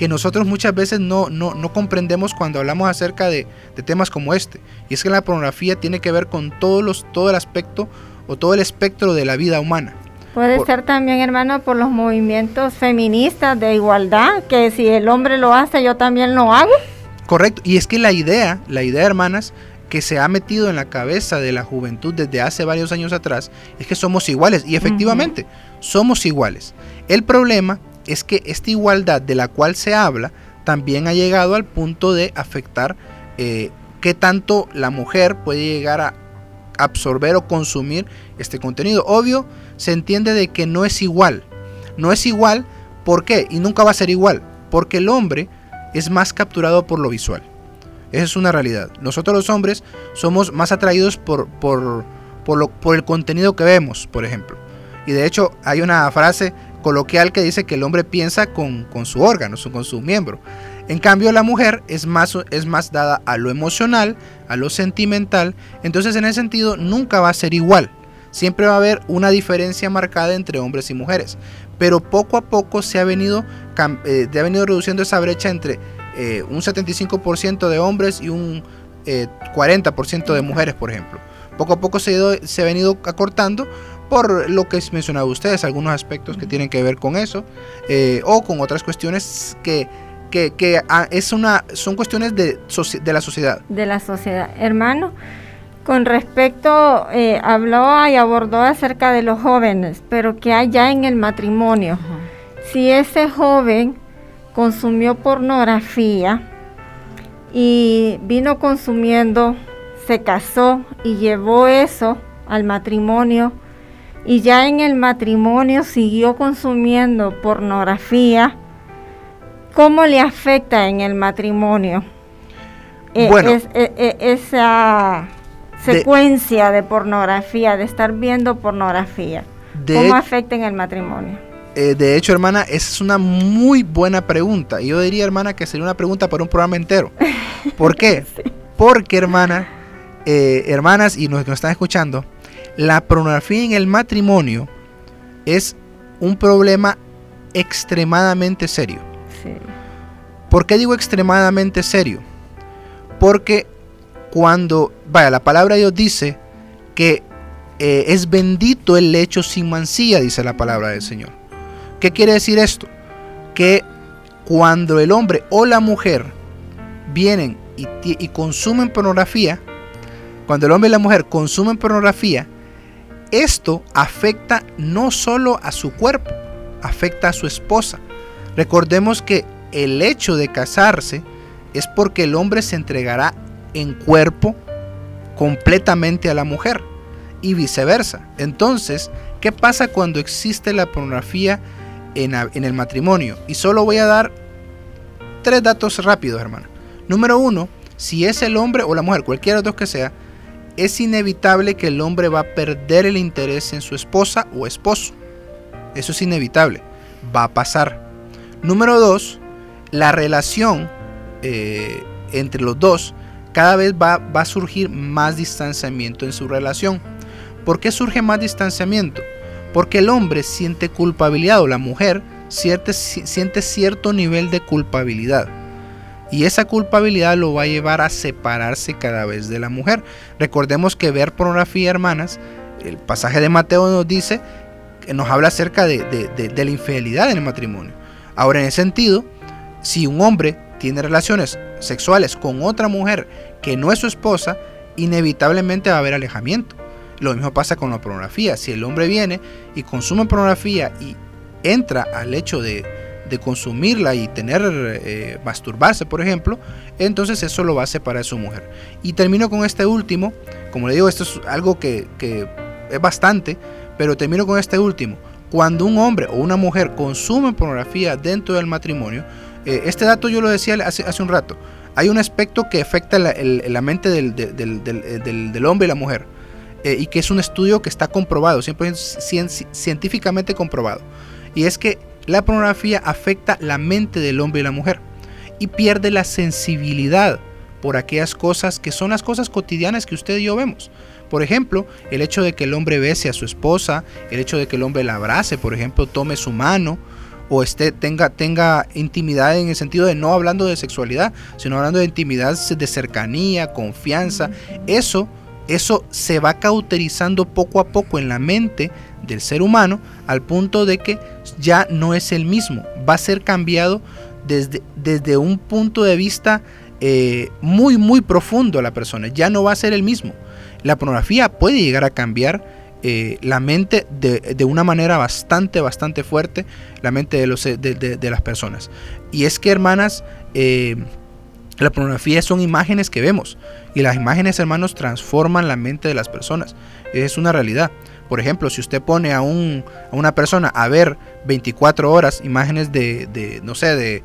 que nosotros muchas veces no, no, comprendemos cuando hablamos acerca de, de, temas como este. Y es que la pornografía tiene que ver con todos los, todo el aspecto o todo el espectro de la vida humana. Puede ser también, hermano, por los movimientos feministas de igualdad, que si el hombre lo hace, yo también lo hago. Correcto, y es que la idea, la idea, hermanas, que se ha metido en la cabeza de la juventud desde hace varios años atrás, es que somos iguales, y efectivamente, somos iguales. El problema es que esta igualdad de la cual se habla también ha llegado al punto de afectar eh, qué tanto la mujer puede llegar a absorber o consumir este contenido. Obvio, se entiende de que no es igual. No es igual, ¿por qué? Y nunca va a ser igual. Porque el hombre es más capturado por lo visual. Esa es una realidad. Nosotros los hombres somos más atraídos por, por, por, lo, por el contenido que vemos, por ejemplo. Y de hecho hay una frase coloquial que dice que el hombre piensa con, con su órgano, con su miembro. En cambio la mujer es más, es más dada a lo emocional, a lo sentimental. Entonces en ese sentido nunca va a ser igual siempre va a haber una diferencia marcada entre hombres y mujeres. Pero poco a poco se ha venido, eh, ha venido reduciendo esa brecha entre eh, un 75% de hombres y un 40% eh, de mujeres, por ejemplo. Poco a poco se, se ha venido acortando por lo que mencionado ustedes, algunos aspectos que tienen que ver con eso, o con otras cuestiones que, que, ah, es una, son cuestiones de, de la sociedad. De la sociedad. Hermano, con respecto, eh, habló y abordó acerca de los jóvenes, pero que hay ya en el matrimonio. Si ese joven consumió pornografía y vino consumiendo, se casó y llevó eso al matrimonio y ya en el matrimonio siguió consumiendo pornografía, ¿cómo le afecta en el matrimonio? Eh, bueno. Eh, esa secuencia de, pornografía, de estar viendo pornografía, ¿cómo afecta en el matrimonio? eh, de hecho, hermana, esa es una muy buena pregunta. Yo diría, hermana, que sería una pregunta para un programa entero. ¿Por qué? Porque, hermana, eh, hermanas y los que nos están escuchando, la pornografía en el matrimonio es un problema extremadamente serio. ¿Por qué digo extremadamente serio? Porque cuando, vaya, la palabra de Dios dice que eh, es bendito el lecho sin mancilla, dice la palabra del Señor. ¿Qué quiere decir esto? Que cuando el hombre o la mujer vienen y, y consumen pornografía, cuando el hombre y la mujer consumen pornografía, esto afecta no solo a su cuerpo, afecta a su esposa. Recordemos que el hecho de casarse es porque el hombre se entregará en cuerpo completamente a la mujer y viceversa. Entonces, ¿qué pasa cuando existe la pornografía en, el matrimonio? Y solo voy a dar tres datos rápidos, hermano. Número uno, si es el hombre o la mujer, cualquiera de los que sea, es inevitable que el hombre va a perder el interés en su esposa o esposo. Eso es inevitable. Va a pasar. Número dos, la relación eh, entre los dos cada vez va, a surgir más distanciamiento en su relación. ¿Por qué surge más distanciamiento? Porque el hombre siente culpabilidad o la mujer siente cierto nivel de culpabilidad. Y esa culpabilidad lo va a llevar a separarse cada vez de la mujer. Recordemos que ver pornografía, hermanas, el pasaje de Mateo nos dice, nos habla acerca de, de la infidelidad en el matrimonio. Ahora, en ese sentido, si un hombre tiene relaciones sexuales con otra mujer que no es su esposa, inevitablemente va a haber alejamiento. Lo mismo pasa con la pornografía. Si el hombre viene y consume pornografía y entra al hecho de, consumirla y tener, eh, masturbarse, por ejemplo, entonces eso lo va a separar de su mujer. Y termino con este último. Como le digo, esto es algo que, es bastante, pero termino con este último. Cuando un hombre o una mujer consume pornografía dentro del matrimonio, eh, este dato yo lo decía hace, un rato, hay un aspecto que afecta la, mente del, del, hombre y la mujer. Eh, y que es un estudio que está comprobado, siempre científicamente comprobado. Y es que la pornografía afecta la mente del hombre y la mujer y pierde la sensibilidad por aquellas cosas que son las cosas cotidianas que usted y yo vemos. Por ejemplo, el hecho de que el hombre bese a su esposa, el hecho de que el hombre la abrace, por ejemplo, tome su mano, o esté, tenga, tenga intimidad en el sentido de no hablando de sexualidad, sino hablando de intimidad de cercanía, confianza. Eso eso se va cauterizando poco a poco en la mente del ser humano al punto de que ya no es el mismo, va a ser cambiado desde, desde un punto de vista eh, muy muy profundo a la persona, ya no va a ser el mismo. La pornografía puede llegar a cambiar eh, la mente de, una manera bastante, bastante fuerte, la mente de, los, de, las personas. Y es que, hermanas, eh, la pornografía son imágenes que vemos y las imágenes, hermanos, transforman la mente de las personas. Es una realidad. Por ejemplo, si usted pone a, un, a una persona a ver 24 horas imágenes de, de no sé, de,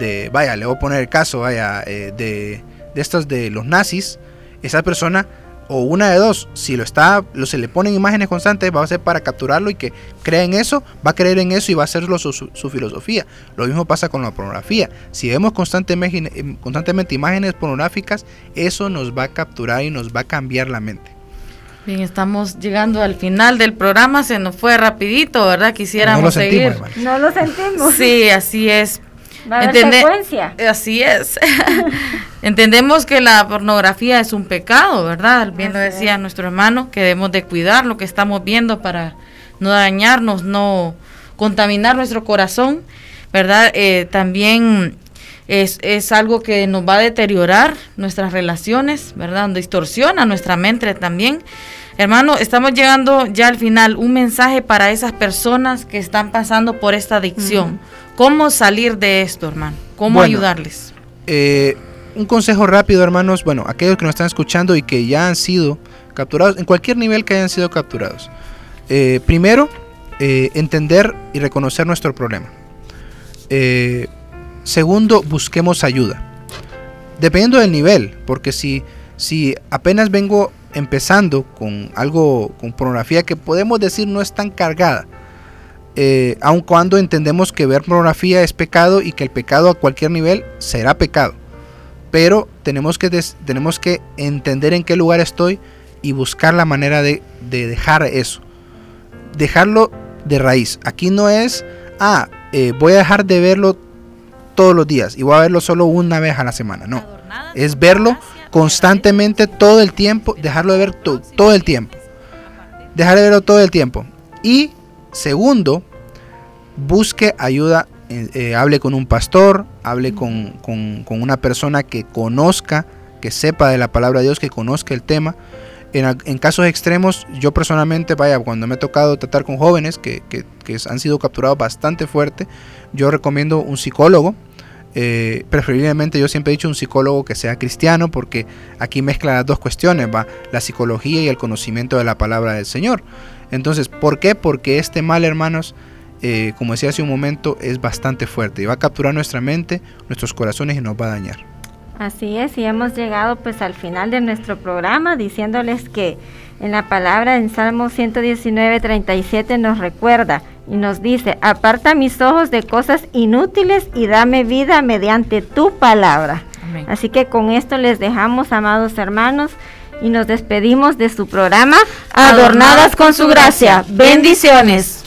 de, vaya, le voy a poner el caso, vaya, eh, de, de estas de los nazis, esa persona o una de dos, si lo está, lo, se le ponen imágenes constantes, va a ser para capturarlo y que crea en eso, va a creer en eso y va a hacerlo su, su, filosofía. Lo mismo pasa con la pornografía. Si vemos constantemente, em, constantemente imágenes pornográficas, eso nos va a capturar y nos va a cambiar la mente. Bien, estamos llegando al final del programa, se nos fue rapidito, ¿verdad? Quisiéramos seguir. No lo sentimos. Sí, así es. Va a secuencia. Así es. Entendemos que la pornografía es un pecado, ¿verdad? Bien lo decía nuestro hermano, que debemos de cuidar lo que estamos viendo para no dañarnos, no contaminar nuestro corazón, ¿verdad? Eh, también es, es, algo que nos va a deteriorar nuestras relaciones, ¿verdad? Distorsiona nuestra mente también. Hermano, estamos llegando ya al final. Un mensaje para esas personas que están pasando por esta adicción. ¿Cómo salir de esto, hermano? ¿Cómo ayudarles? Eh, un consejo rápido, hermanos. Bueno, aquellos que nos están escuchando y que ya han sido capturados, en cualquier nivel que hayan sido capturados. Eh, primero, eh, entender y reconocer nuestro problema. Segundo, busquemos ayuda. Dependiendo del nivel, porque si, si apenas vengo empezando con algo, con pornografía que podemos decir no es tan cargada, eh, aun cuando entendemos que ver pornografía es pecado y que el pecado a cualquier nivel será pecado. Pero tenemos que, tenemos que entender en qué lugar estoy y buscar la manera de, dejar eso. Dejarlo de raíz. Aquí no es, ah, eh, voy a dejar de verlo todos los días y voy a verlo solo una vez a la semana. No. Es verlo constantemente todo el tiempo, dejarlo de ver todo el tiempo. Dejar de verlo todo el tiempo. Y segundo, busque ayuda, eh, eh, hable con un pastor, hable con, una persona que conozca, que sepa de la palabra de Dios, que conozca el tema. En, casos extremos, yo personalmente, vaya, cuando me he tocado tratar con jóvenes que, que han sido capturados bastante fuerte, yo recomiendo un psicólogo, eh, preferiblemente yo siempre he dicho un psicólogo que sea cristiano porque aquí mezcla las dos cuestiones, va la psicología y el conocimiento de la palabra del Señor. Entonces, ¿por qué? Porque este mal, hermanos, eh, como decía hace un momento, es bastante fuerte y va a capturar nuestra mente, nuestros corazones y nos va a dañar. Así es, y hemos llegado pues al final de nuestro programa diciéndoles que en la palabra en Salmo 119, 37 nos recuerda, y nos dice, aparta mis ojos de cosas inútiles y dame vida mediante tu palabra. Así que con esto les dejamos, amados hermanos, y nos despedimos de su programa, Adornadas con su gracia. Bendiciones.